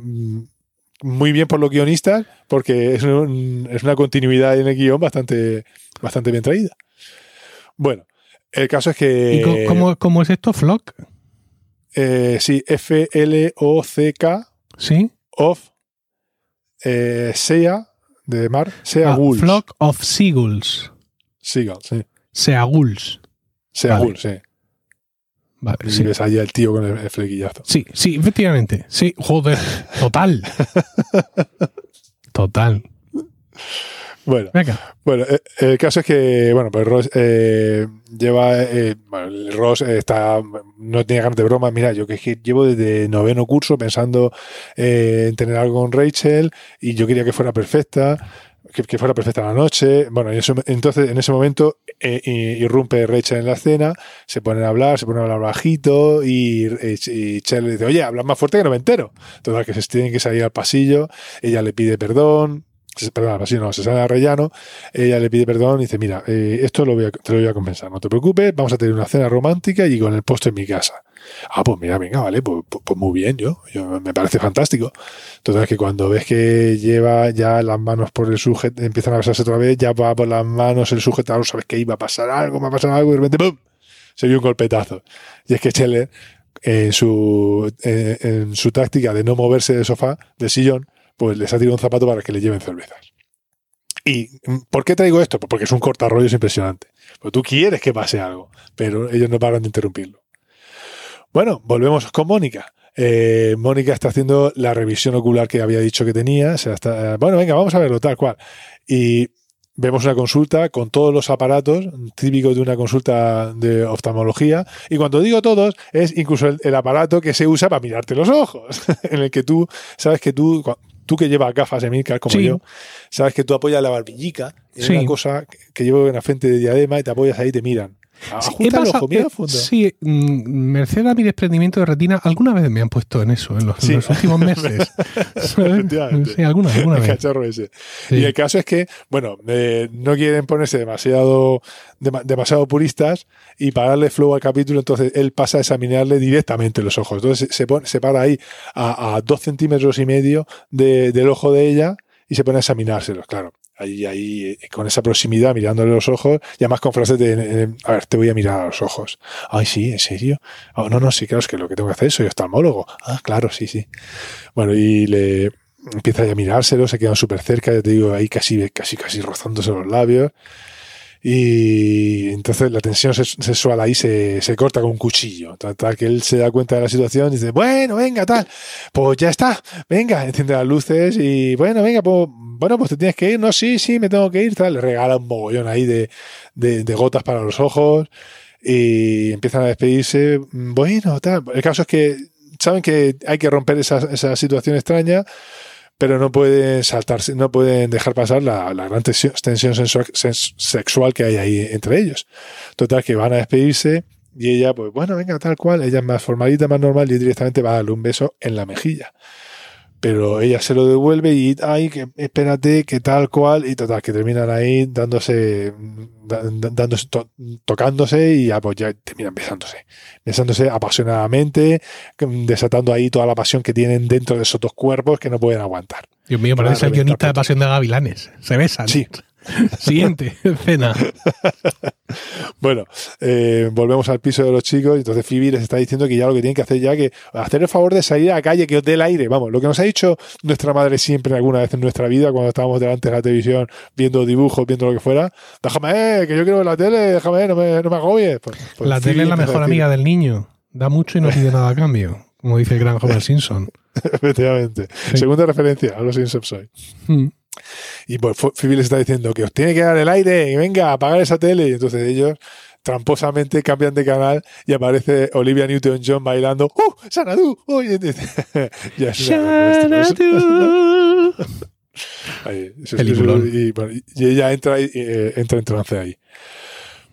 muy bien por los guionistas, porque es, un- es una continuidad en el guion bastante, bastante bien traída. Bueno, el caso es que. ¿Y cómo, cómo es esto? ¿Flock? Eh, sí, F-L-O-C-K, ¿Sí? of eh, Sea, de mar, Sea Ah, Gulls. Flock of Seagulls. Seagull, sí. Seagulls. Sea Vale. Sí. Vale, Y sí. ves ahí al tío con el, el flequillazo. Sí, sí, efectivamente. Sí, joder. Total. Total. Bueno, Venga. bueno eh, el caso es que, bueno, pues Ross eh, lleva, eh, bueno, el Ross está, no tiene ganas de broma. Mira, yo que es que llevo desde noveno curso pensando eh, en tener algo con Rachel y yo quería que fuera perfecta. Que, fuera perfecta la noche. Bueno, y eso- entonces en ese momento eh, irrumpe Rachel en la escena, se ponen a hablar, se ponen a hablar bajito y, y, y Chel le dice, oye, habla más fuerte que no me entero. Total, que se tienen que salir al pasillo, ella le pide perdón, perdón, al pasillo no, se sale a rellano, ella le pide perdón y dice, mira, eh, esto lo voy a- te lo voy a compensar, no te preocupes, vamos a tener una cena romántica y con el postre en mi casa. Ah, pues mira, venga, vale, pues, pues- pues muy bien, yo, yo- me parece fantástico. Total, que cuando ves que lleva ya las manos por el sujeto, empiezan a besarse otra vez, ya va por las manos el sujetador, sabes que iba a pasar algo, va a pasar algo, y de repente ¡pum! se vio un golpetazo. Y es que Scheller, en su, en, su táctica de no moverse del sofá, del sillón, pues les ha tirado un zapato para que le lleven cervezas. ¿Y por qué traigo esto? Pues porque es un cortarrollos impresionante. Pues tú quieres que pase algo, pero ellos no paran de interrumpirlo. Bueno, volvemos con Mónica. Eh, Mónica está haciendo la revisión ocular que había dicho que tenía. Está- bueno, venga, vamos a verlo tal cual. Y vemos una consulta con todos los aparatos típicos de una consulta de oftalmología. Y cuando digo todos, es incluso el, el aparato que se usa para mirarte los ojos, en el que tú sabes que tú, tú que llevas gafas de Milcar como Sí. yo, sabes que tú apoyas la barbillica en Sí. una cosa que llevo en la frente de diadema y te apoyas ahí y te miran. Sí, Ajusta el pasado- ojo, mira al fondo. Sí, mm, merced a mi desprendimiento de retina, alguna vez me han puesto en eso, en los, en Sí. los últimos meses. Sí, alguna, alguna vez. ese. Sí. Y el caso es que, bueno, eh, no quieren ponerse demasiado, dema- demasiado puristas y para darle flow al capítulo, entonces él pasa a examinarle directamente los ojos. Entonces se, pone, se para ahí a, a dos centímetros y medio de- del ojo de ella y se pone a examinárselos, claro. Ahí, ahí, eh, con esa proximidad, mirándole los ojos, y además con frases de, eh, a ver, te voy a mirar a los ojos. Ay, sí, ¿en serio? Oh, no, no, sí, claro, es que lo que tengo que hacer, soy oftalmólogo. Ah, claro, sí, sí. Bueno, y le empieza a mirárselo, se quedan súper cerca, ya te digo, ahí casi, casi, casi rozándose los labios. Y entonces la tensión sexual ahí se, se corta con un cuchillo. Tal que él se da cuenta de la situación y dice, bueno, venga, tal, pues ya está, venga, enciende las luces y bueno, venga, pues, bueno, pues te tienes que ir, no, sí, sí, me tengo que ir, tal, le regala un mogollón ahí de, de, de gotas para los ojos y empiezan a despedirse, bueno, tal. El caso es que saben que hay que romper esa, esa situación extraña, pero no pueden saltarse, no pueden dejar pasar la, gran tensión, tensión sexual que hay ahí entre ellos. Total, que van a despedirse y ella, pues bueno, venga, tal cual, ella es más formalita, más normal y directamente va a darle un beso en la mejilla. Pero ella se lo devuelve y, ay, que espérate, que tal cual, y total, que terminan ahí dándose, da- dándose to- tocándose y ya, pues ya terminan besándose. Besándose apasionadamente, desatando ahí toda la pasión que tienen dentro de esos dos cuerpos que no pueden aguantar. Dios mío, parece el guionista de Pasión de Gavilanes. Se besan. Sí. Siguiente escena. Bueno, eh, volvemos al piso de los chicos y entonces Phoebe les está diciendo que ya lo que tienen que hacer ya que hacer el favor de salir a la calle, que os dé el aire. Vamos, lo que nos ha dicho nuestra madre siempre alguna vez en nuestra vida cuando estábamos delante de la televisión viendo dibujos, viendo lo que fuera. Déjame, eh, que yo quiero ver la tele, déjame, no me, no me agobies. Pues- pues la Phoebe tele es la mejor amiga del niño. Da mucho y no pide nada a cambio. Como dice el gran Homer Simpson. Efectivamente. Sí. Segunda referencia a los Simpsons hoy. Mm. Y pues Pho- Phoebe les está diciendo que os tiene que dar el aire y venga, apagar esa tele. Y entonces ellos tramposamente cambian de canal y aparece Olivia Newton-John bailando ¡Uh! ¡Sanadu! Dice, ya Xanadu. Ahí, eso es- eso- y, bueno, y ella entra, y, eh, entra en trance ahí.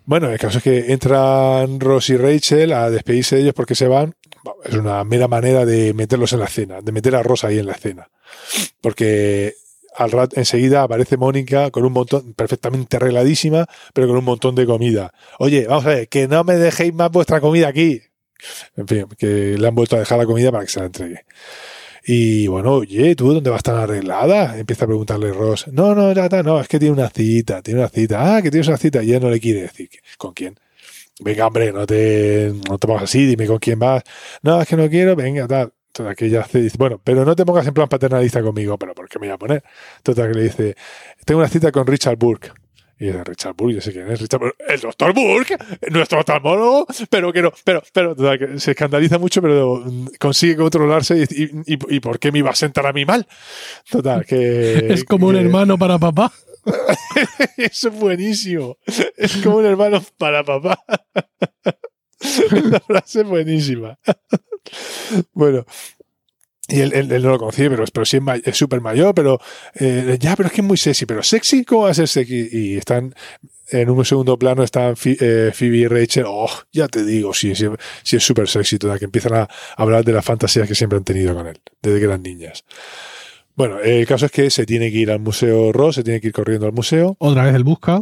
Bueno, el caso es que entran Ross y Rachel a despedirse de ellos porque se van. Bueno, Es una mera manera de meterlos en la escena, de meter a Ross ahí en la escena. Porque al rato enseguida aparece Mónica con un montón, perfectamente arregladísima, pero con un montón de comida. Oye, vamos a ver, que no me dejéis más vuestra comida aquí. En fin, que le han vuelto a dejar la comida para que se la entregue. Y bueno, oye, ¿tú dónde vas tan arreglada? Empieza a preguntarle Ross. No, no, ya está, no, es que tiene una cita, tiene una cita. Ah, que tienes una cita y ella no le quiere decir. ¿Con quién? Venga, hombre, no te, no te pongas así, dime con quién vas. No, es que no quiero, venga, tal. Total, que ella hace, dice, bueno, pero no te pongas en plan paternalista conmigo, pero ¿por qué me voy a poner? Total, que le dice, tengo una cita con Richard Burke. Y dice, Richard Burke, yo sé quién es, Richard Burke, el doctor Burke, nuestro oftalmólogo, pero que no, pero, pero, total, que se escandaliza mucho, pero consigue controlarse y, y, y, ¿por qué me iba a sentar a mí mal? Total, que... Es como un que- hermano para papá. Eso es buenísimo. Es como un hermano para papá. La frase es buenísima. Bueno. Y él, él- él no lo conocía, pero, pero sí es súper mayor, pero eh, ya, pero es que es muy sexy, pero sexy, ¿cómo va a ser sexy? Y están en un segundo plano, están eh, Phoebe y Rachel, oh, ya te digo, sí, sí, sí es súper sexy, toda, que empiezan a hablar de las fantasías que siempre han tenido con él, desde que eran niñas. Bueno, el caso es que se tiene que ir al museo Ross, se tiene que ir corriendo al museo, Otra vez el busca.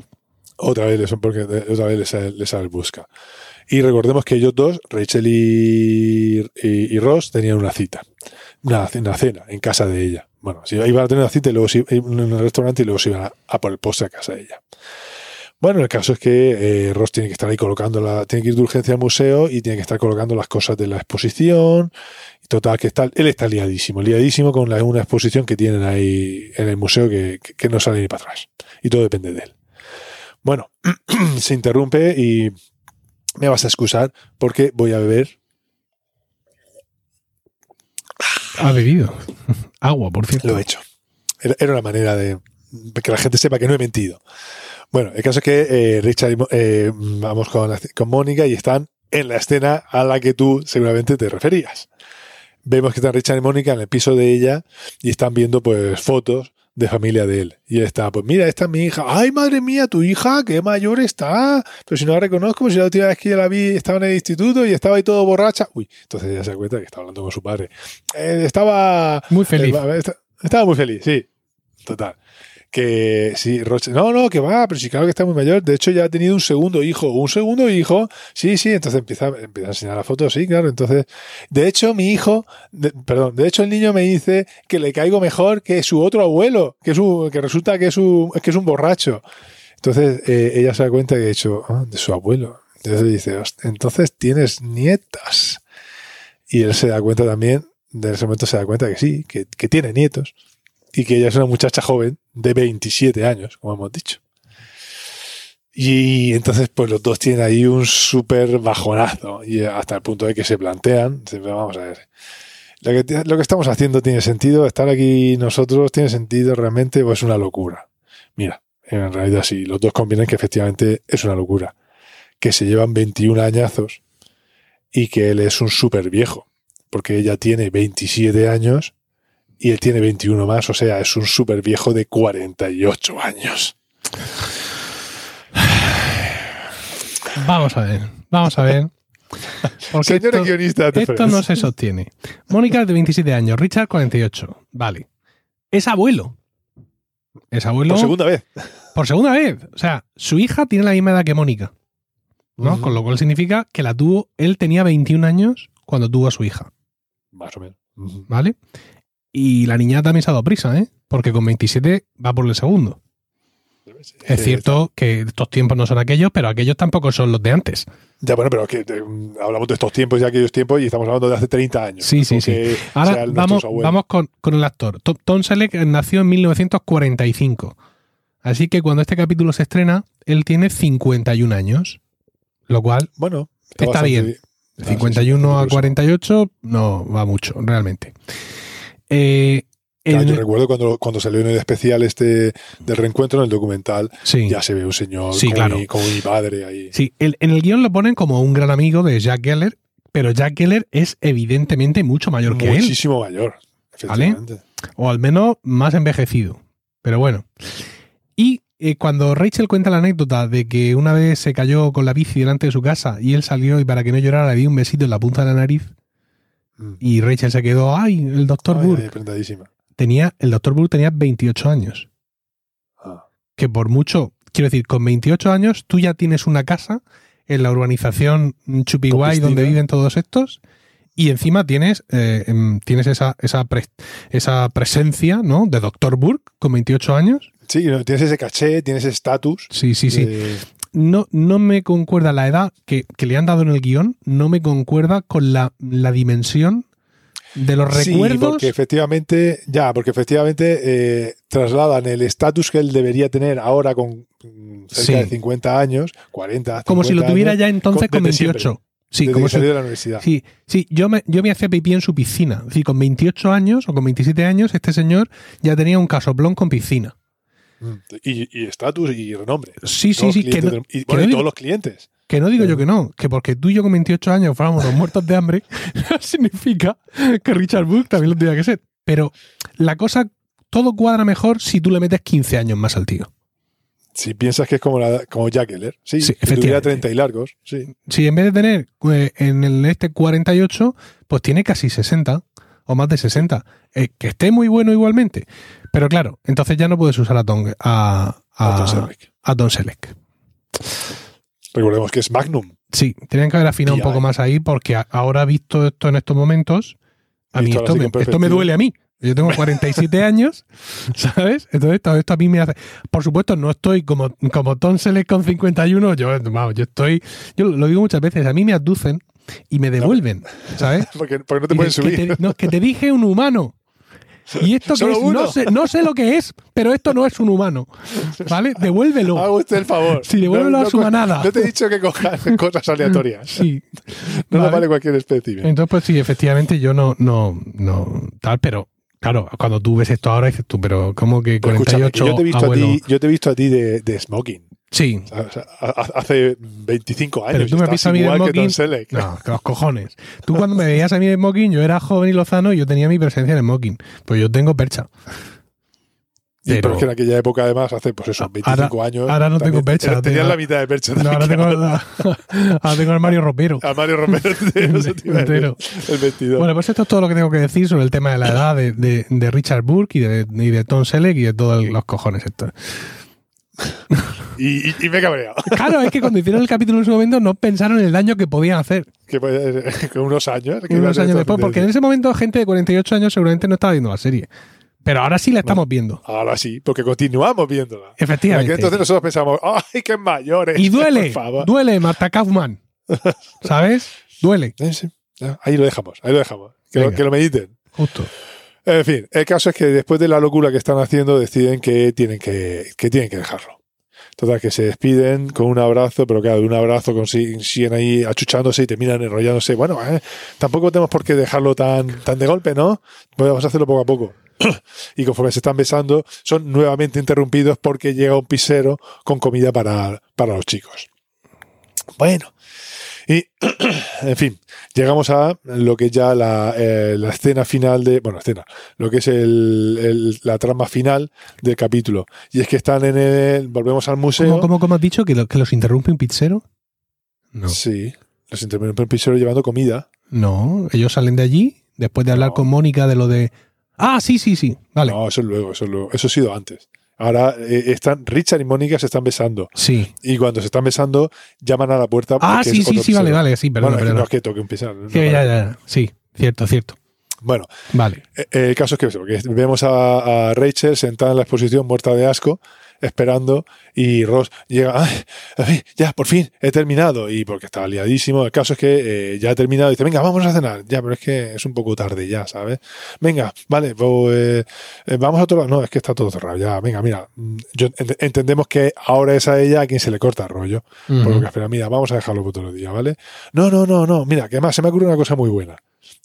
otra vez, les, porque otra vez les, sale- les sale el busca. Y recordemos que ellos dos, Rachel y, y- y Ross, tenían una cita, una, cena en casa de ella. Bueno, si iban a tener una cita y luego se, en un restaurante y luego se iban a, a por el postre a casa de ella. Bueno, el caso es que eh, Ross tiene que estar ahí colocando la, tiene que ir de urgencia al museo y tiene que estar colocando las cosas de la exposición. Y total, que está, él está liadísimo, liadísimo con una exposición que tienen ahí en el museo que- que no sale ni para atrás. Y todo depende de él. Bueno, se interrumpe y me vas a excusar porque voy a beber. Ha bebido. Agua, por cierto. Lo he hecho. Era, una manera de que la gente sepa que no he mentido. Bueno, el caso es que eh, Richard y eh, vamos con, la- con Mónica y están en la escena a la que tú seguramente te referías. Vemos que están Richard y Mónica en el piso de ella y están viendo pues fotos de familia de él. Y él está, pues mira, esta es mi hija. Ay, madre mía, tu hija, qué mayor está. Pero si no la reconozco, pues si la última vez que yo la vi estaba en el instituto y estaba ahí todo borracha. Uy, entonces ella se da cuenta que está hablando con su padre. Eh, estaba Muy feliz. eh, estaba muy feliz, sí. Total. Que sí, Roche. No, no, que va, pero sí, claro que está muy mayor. De hecho, ya ha tenido un segundo hijo. Un segundo hijo. Sí, sí, entonces empieza, empieza a enseñar la foto, sí, claro. Entonces, de hecho, mi hijo, perdón, de hecho, el niño me dice que le caigo mejor que su otro abuelo, que, su, que resulta que es, un, que es un borracho. Entonces, eh, ella se da cuenta que de hecho, ah, de su abuelo. Entonces dice, "Host- entonces tienes nietas. Y él se da cuenta también, de ese momento se da cuenta que sí, que, que tiene nietos. Y que ella es una muchacha joven de 27 años, como hemos dicho. Y entonces, pues los dos tienen ahí un súper bajonazo. Y hasta el punto de que se plantean, vamos a ver, lo que, lo que estamos haciendo tiene sentido, estar aquí nosotros tiene sentido realmente o es una locura. Mira, en realidad sí, los dos convienen que efectivamente es una locura. Que se llevan 21 añazos y que él es un súper viejo. Porque ella tiene 27 años y él tiene 21 más, o sea, es un súper viejo de 48 años. Vamos a ver, vamos a ver. Porque Señores esto, guionistas de esto no se sostiene. Mónica es de 27 años, Richard 48. Vale. Es abuelo. Es abuelo Por segunda vez. por segunda vez. O sea, su hija tiene la misma edad que Mónica. ¿no? Con lo cual significa que la tuvo, él tenía 21 años cuando tuvo a su hija. Más o menos. ¿Vale? Y la niña también se ha dado prisa, ¿eh? Porque con 27 va por el segundo. Es cierto que estos tiempos no son aquellos, pero aquellos tampoco son los de antes. Ya, bueno, pero que eh, hablamos de estos tiempos y aquellos tiempos y estamos hablando de hace 30 años. Sí, sí, No sí. que Ahora vamos, vamos con, con el actor. Tom, Tom Selleck nació en 1945. Así que cuando este capítulo se estrena, él tiene 51 años. Lo cual, Bueno, Está bastante bien. Ah, 51 sí, sí, a sí. 48 no va mucho, realmente. Eh, Claro, en- yo recuerdo cuando, cuando salió en el especial este de reencuentro en el documental, sí. ya se ve un señor Sí, como, claro. mi, como mi padre ahí. Sí, el- en el guion lo ponen como un gran amigo de Jack Geller, pero Jack Geller es evidentemente mucho mayor que él, Muchísimo mayor, efectivamente. o al menos más envejecido. Pero bueno. Y eh, cuando Rachel cuenta la anécdota de que una vez se cayó con la bici delante de su casa y él salió y para que no llorara le dio un besito en la punta de la nariz Mm. y Rachel se quedó, ay, el doctor Ay, Burke. ay. Tenía, el doctor Burke tenía 28 años. Ah. que por mucho, quiero decir, con 28 años tú ya tienes una casa en la urbanización Chupiguay donde viven todos estos y encima tienes, eh, em, tienes esa, esa, esa presencia ¿no? de Dr. Burke con 28 años. Sí, tienes ese caché, tienes estatus. Sí, sí, sí. No, no me concuerda la edad que, que le han dado en el guion, no me concuerda con la, la dimensión de los Sí, recuerdos. porque efectivamente, ya, porque efectivamente eh, trasladan el estatus que él debería tener ahora con cerca Sí. de 50 años, 40, como si lo 50 tuviera años, ya entonces con- con desde 28. siempre, Sí, desde como que si, de la universidad. Sí, sí, yo me, yo me hacía pipí en su piscina. Es decir, con 28 años o con 27 años, este señor ya tenía un casoplón con piscina. Y estatus y renombre. Sí, sí, sí, que clientes no, del- y, que bueno, no y digo, todos los clientes. que no digo yo que no, que porque tú y yo con 28 años fuéramos los muertos de hambre, no significa que Richard Book también lo tenga que ser. Pero la cosa, todo cuadra mejor si tú le metes 15 años más al tío. Si piensas que es como, la, como Jack Geller, sí, Sí, si tuviera efectivamente. 30 y largos, sí. Si en vez de tener eh, en el este 48, pues tiene casi 60 o más de 60. Eh, que esté muy bueno igualmente. Pero claro, entonces ya no puedes usar a Tom, a, a, A Selleck. Recordemos que es Magnum. Sí, tenían que haber afinado un poco más ahí porque ahora visto esto en estos momentos, a mí esto me, esto me duele a mí. Yo tengo 47 años, ¿sabes? Entonces todo esto a mí me hace... Por supuesto, no estoy como, como Tom Selleck con 51, yo, vamos, yo estoy... Yo lo digo muchas veces, a mí me aducen y me devuelven, ¿sabes? Porque, porque no te Y pueden de- que subir. te- no, que te dije un humano. Y esto que es, no sé, no sé lo que es, pero esto no es un humano. ¿Vale? Devuélvelo. Haga usted el favor. Sí, devuélvelo a su manada. No te he dicho que cojas cosas aleatorias. Sí. No Vale. le vale cualquier espécimen. Entonces, pues sí, efectivamente yo no, no, no, tal, pero claro, cuando tú ves esto ahora dices tú, pero ¿cómo que Pero escúchame, 48 que yo te he visto a ti, yo te he visto a ti de, de smoking. Sí. O sea, ha- hace 25 años. Pero tú me visto a mí de que Selleck. No, que los cojones. Tú cuando me veías a mí de smoking, yo era joven y lozano y yo tenía mi presencia en smoking. Pues yo tengo percha. Y pero es que en aquella época, además, hace pues eso, 25 años. ahora no tengo también era- Tenías tengo- la mitad de percha. No, ahora tengo, ahora tengo armario ropero. A Mario Romero entero, eso te iba a decir. Entero. El 22. Bueno, pues esto es todo lo que tengo que decir sobre el tema de la edad de, de- de Richard Burke y de, y de Tom Selleck y de todos los cojones estos. Y, y- y me he cabreado. Claro, es que cuando hicieron el capítulo en su momento no pensaron en el daño que podían hacer. que que unos años. que unos años después, porque en ese momento gente de 48 años seguramente no estaba viendo la serie. Pero ahora sí la estamos viendo. Ahora sí, porque continuamos viéndola. En Efectivamente. entonces nosotros pensamos, ¡ay, qué mayores! Y duele, Por favor. duele, Marta Kaufman. ¿Sabes? Duele, Eh, sí, Ahí lo dejamos, ahí lo dejamos. Que, lo, que lo mediten. justo. En fin, el caso es que después de la locura que están haciendo, deciden que tienen que, que tienen que dejarlo. Total, que se despiden con un abrazo, pero claro, de un abrazo siguen ahí achuchándose y terminan enrollándose. Bueno, eh, tampoco tenemos por qué dejarlo tan, tan de golpe, ¿no? Podemos hacerlo poco a poco. y conforme se están besando, son nuevamente interrumpidos porque llega un pisero con comida para, para los chicos. Bueno, y en fin, llegamos a lo que es ya la, eh, la escena final de. Bueno, escena, lo que es el, el- la trama final del capítulo. Y es que están en el. Volvemos al museo. ¿Cómo, cómo, cómo has dicho? ¿Que, lo- que los interrumpe un pizzero? No. Sí, los interrumpe un pisero llevando comida. No, ellos salen de allí después de hablar No. con Mónica de lo de. Ah, sí, sí, sí. Vale. No, eso es luego, eso es luego. Eso ha sido antes. Ahora eh, están, Richard y Mónica se están besando. Sí. Y cuando se están besando, llaman a la puerta. Ah, sí, sí, sí, vale, vale, sí, perdón, bueno, es que perdón. no es que toque un pisero. no, Sí, vale. ya, ya, sí, cierto, cierto. Bueno, Vale. Eh, eh, el caso es que, vemos a, a Rachel sentada en la exposición muerta de asco, esperando, y Ross llega, "Ay, ay, ya, por fin, he terminado, y porque estaba liadísimo, el caso es que eh, ya ha terminado, y dice, venga, vamos a cenar, ya, pero es que es un poco tarde ya, ¿sabes? Venga, vale, pues, eh, vamos a otro lado, no, es que está todo cerrado, ya, venga, mira, mm, yo, ent- entendemos que ahora es a ella a quien se le corta el rollo, por lo Ujú. que espera, mira, vamos a dejarlo para otro día, ¿vale? No, no, no, no, mira, que además se me ocurre una cosa muy buena.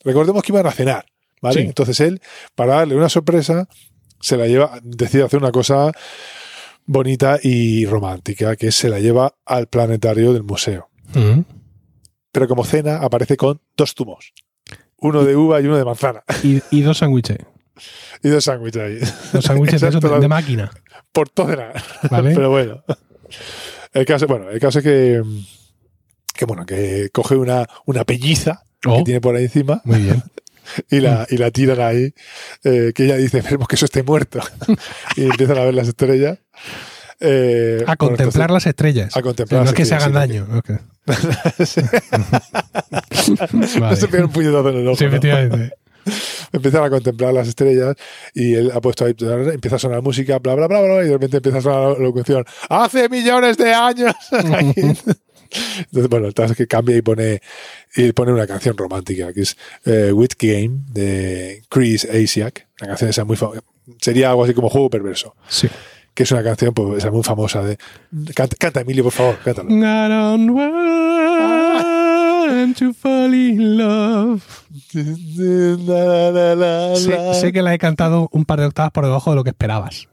Recordemos que iban a cenar, ¿vale? Sí. Entonces él, para darle una sorpresa, se la lleva, decide hacer una cosa bonita y romántica, que se la lleva al planetario del museo. Ujú. Pero como cena aparece con dos zumos. Uno de uva y uno de manzana. Y, y dos sándwiches. Y dos sándwiches ahí. Dos sándwiches de, máquina. Por todo. ¿Vale? Pero bueno. El caso, bueno, el caso es que, que bueno, que coge una, una pelliza Oh, que tiene por ahí encima muy bien. y la, y la tiran ahí, eh, que ella dice, esperemos que eso esté muerto. y empiezan a ver las estrellas. Eh, A contemplar las estrellas. a contemplar no es que se hagan daño. ok. sí, Vale. No se un puñetazo en el ojo. Sí, ¿no? efectivamente. Empiezan a contemplar las estrellas y él ha puesto ahí, empieza a sonar música, bla, bla, bla, bla, y de repente empieza a sonar la locución. ¡Hace millones de años! Entonces, bueno, el caso es que cambia y pone, y pone una canción romántica, que es eh, With Game, de Chris Asiak. Una canción esa muy famosa. Sería algo así como Juego Perverso, Sí. que es una canción pues, esa muy famosa de... Canta, canta, Emilio, por favor, cántalo. I don't want to fall in love. Sé, sé que la he cantado un par de octavas por debajo de lo que esperabas.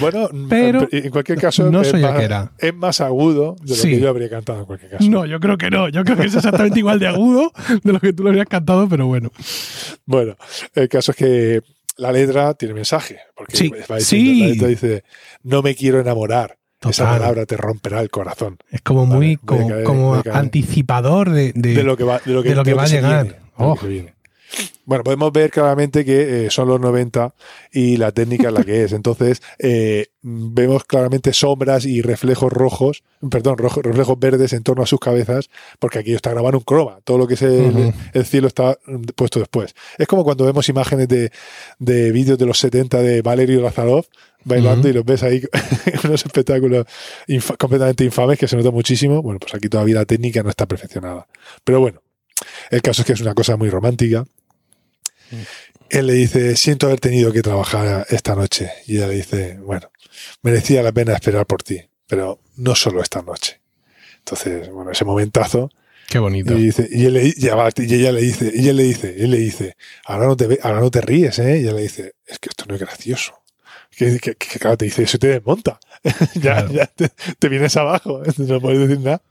Bueno, Pero en cualquier caso, no es, soy más, es más agudo de lo Sí. que yo habría cantado en cualquier caso. No, yo creo que no. Yo creo que es exactamente igual de agudo de lo que tú lo habrías cantado, pero bueno. Bueno, el caso es que la letra tiene mensaje. Porque Sí, va diciendo- sí. la letra dice, no me quiero enamorar. Esa palabra te romperá el corazón. Es como muy Vale, como, anticipador de, de- De lo que va, de lo que, de lo que va a llegar. viene, lo Oh. que viene. Bueno, podemos ver claramente que eh, son los 90 y la técnica es la que es. Entonces, eh, vemos claramente sombras y reflejos rojos, perdón, rojos, reflejos verdes en torno a sus cabezas, porque aquí está grabando un croma. Todo lo que es el, cielo está mm, puesto después. Es como cuando vemos imágenes de, de vídeos de los 70 de Valerio Lazarov bailando y los ves ahí en unos espectáculos completamente infames que se nota muchísimo. Bueno, pues aquí todavía la técnica no está perfeccionada. Pero bueno, el caso es que es una cosa muy romántica. Él le dice, siento haber tenido que trabajar esta noche. Y ella le dice, bueno, merecía la pena esperar por ti, pero no solo esta noche. Entonces, bueno, ese momentazo. Qué bonito. Y, dice, y, él le- y ella y le dice, y él le dice, él le dice, ahora no te, ahora no te ríes, ¿eh? Y ella le dice, es que esto no es gracioso. Que, que- que, claro, te dice, eso te desmonta. ya Claro. ya te, te vienes abajo, no puedes decir nada.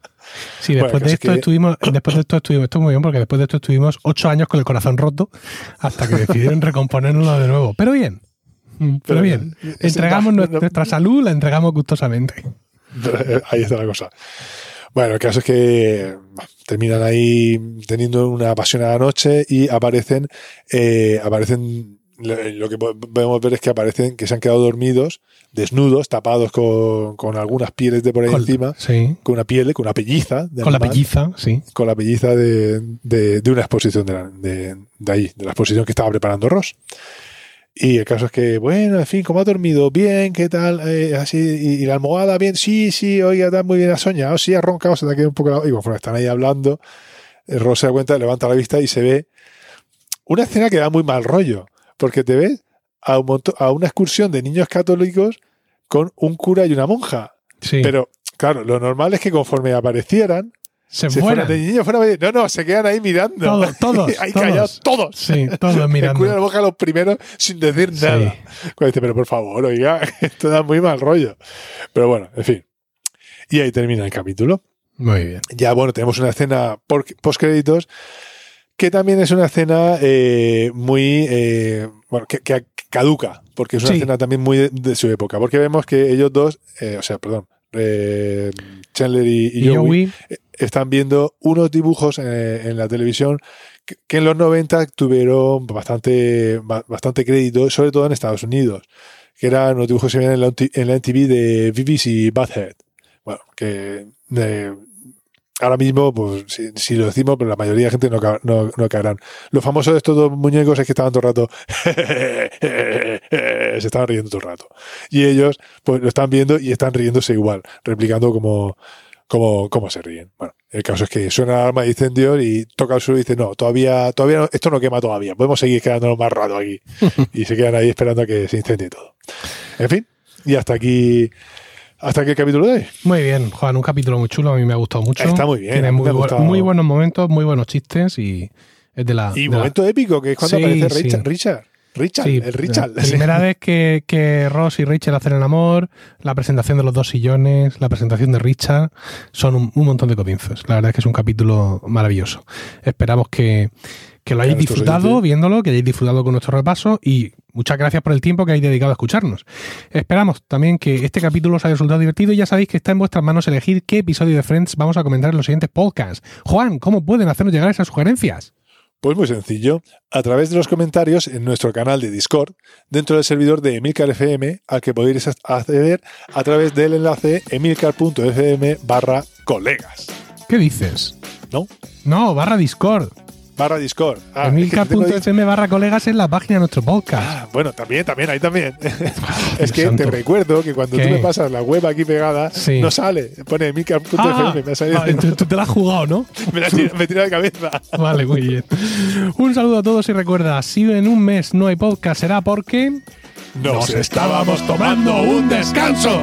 Sí, después de esto que- estuvimos, después de esto estuvimos, esto es muy bien porque después de esto estuvimos ocho años con el corazón roto hasta que decidieron recomponerlo de nuevo. Pero bien, Mm, pero, Pero bien. bien. Entregamos nuestra salud, la entregamos gustosamente. Ahí está la cosa. Bueno, el caso es que bah, terminan ahí teniendo una apasionada noche y aparecen, eh, aparecen, lo que po- podemos ver es que aparecen que se han quedado dormidos, desnudos, tapados con, con algunas pieles de por ahí Con- encima, Sí. con una piel, con una pelliza. de Con la pelliza, sí. Con la pelliza de, de- de una exposición de, la- de, de ahí, de la exposición que estaba preparando Ross. Y el caso es que, bueno, en fin, ¿cómo ha dormido? Bien, ¿qué tal? Eh, así, y, y la almohada, bien, sí, sí, oiga, está muy bien, ha soñado, sí, ha roncado, se te ha quedado un poco la... Y bueno, están ahí hablando, eh, Ross se da cuenta, levanta la vista y se ve una escena que da muy mal rollo, porque te ves a, un a una excursión de niños católicos con un cura y una monja. Sí. Pero, claro, lo normal es que conforme aparecieran, se, se fueran. fueran de niño fuera No, no, se quedan ahí mirando. Todos, todos, ahí todos. callados, todos. Sí, todos mirando. cuida la boca los primeros sin decir Sí. nada. Cuando dice, pero por favor, oiga, esto da muy mal rollo. Pero bueno, en fin. Y ahí termina el capítulo. Muy bien. Ya, bueno, tenemos una escena por, créditos que también es una escena eh, muy, eh, bueno, que, que caduca, porque es una Sí. escena también muy de, de su época, porque vemos que ellos dos, eh, o sea, perdón, eh, Chandler y, y Y Joey, Joey, están viendo unos dibujos eh, en la televisión que, que en los 90 tuvieron bastante, ba- bastante crédito, sobre todo en Estados Unidos, que eran unos dibujos que se veían en la, en la MTV de BBC Butthead. Bueno, que eh, ahora mismo, pues si, si lo decimos, pero la mayoría de gente no, no, no caerán. Lo famoso de estos dos muñecos es que estaban todo el rato, se estaban riendo todo el rato. Y ellos, pues lo están viendo y están riéndose igual, replicando como, cómo, cómo se ríen. Bueno, el caso es que suena la alarma de incendios y toca el suelo y dice, no, todavía, todavía no- esto no quema todavía, podemos seguir quedándonos más rato aquí. y se quedan ahí esperando a que se incendie todo. En fin, y hasta aquí, hasta aquí el capítulo de hoy. muy bien, Juan, un capítulo muy chulo, a mí me ha gustado mucho. Está muy bien, Tiene muy, bu- buenos momentos, muy buenos chistes y es de la. Y de la- momento épico, que es cuando Sí, aparece sí. Richard. Richard. Richard, Sí, el Richard. La primera vez que, que Ross y Rachel hacen el amor, la presentación de los dos sillones, la presentación de Richard, son un, un montón de comienzos. La verdad es que es un capítulo maravilloso. Esperamos que, que lo hayáis disfrutado oyentes. viéndolo, que hayáis disfrutado con nuestro repaso y muchas gracias por el tiempo que hayáis dedicado a escucharnos. Esperamos también que este capítulo os haya resultado divertido y ya sabéis que está en vuestras manos elegir qué episodio de Friends vamos a comentar en los siguientes podcasts. Juan, ¿cómo pueden hacernos llegar esas sugerencias? Pues muy sencillo, a través de los comentarios en nuestro canal de Discord, dentro del servidor de Emilcar FM, al que podéis acceder a través del enlace emilcar.fm barra colegas. ¿Qué dices? ¿No? No, barra Discord. Barra Discord. Ah, Emilcar.fm barra colegas es la página de nuestro podcast. Ah, bueno, también, también, ahí también. es que santo. te recuerdo que cuando ¿Qué? tú me pasas la web aquí pegada, Sí. no sale. Pone emilcar.fm, Ah, me ha salido. vale, tú, tú te la has jugado, ¿no? me, la tira, me tira de cabeza. Vale, muy bien. Un saludo a todos y recuerda, si en un mes no hay podcast será porque... Nos estábamos tomando un descanso.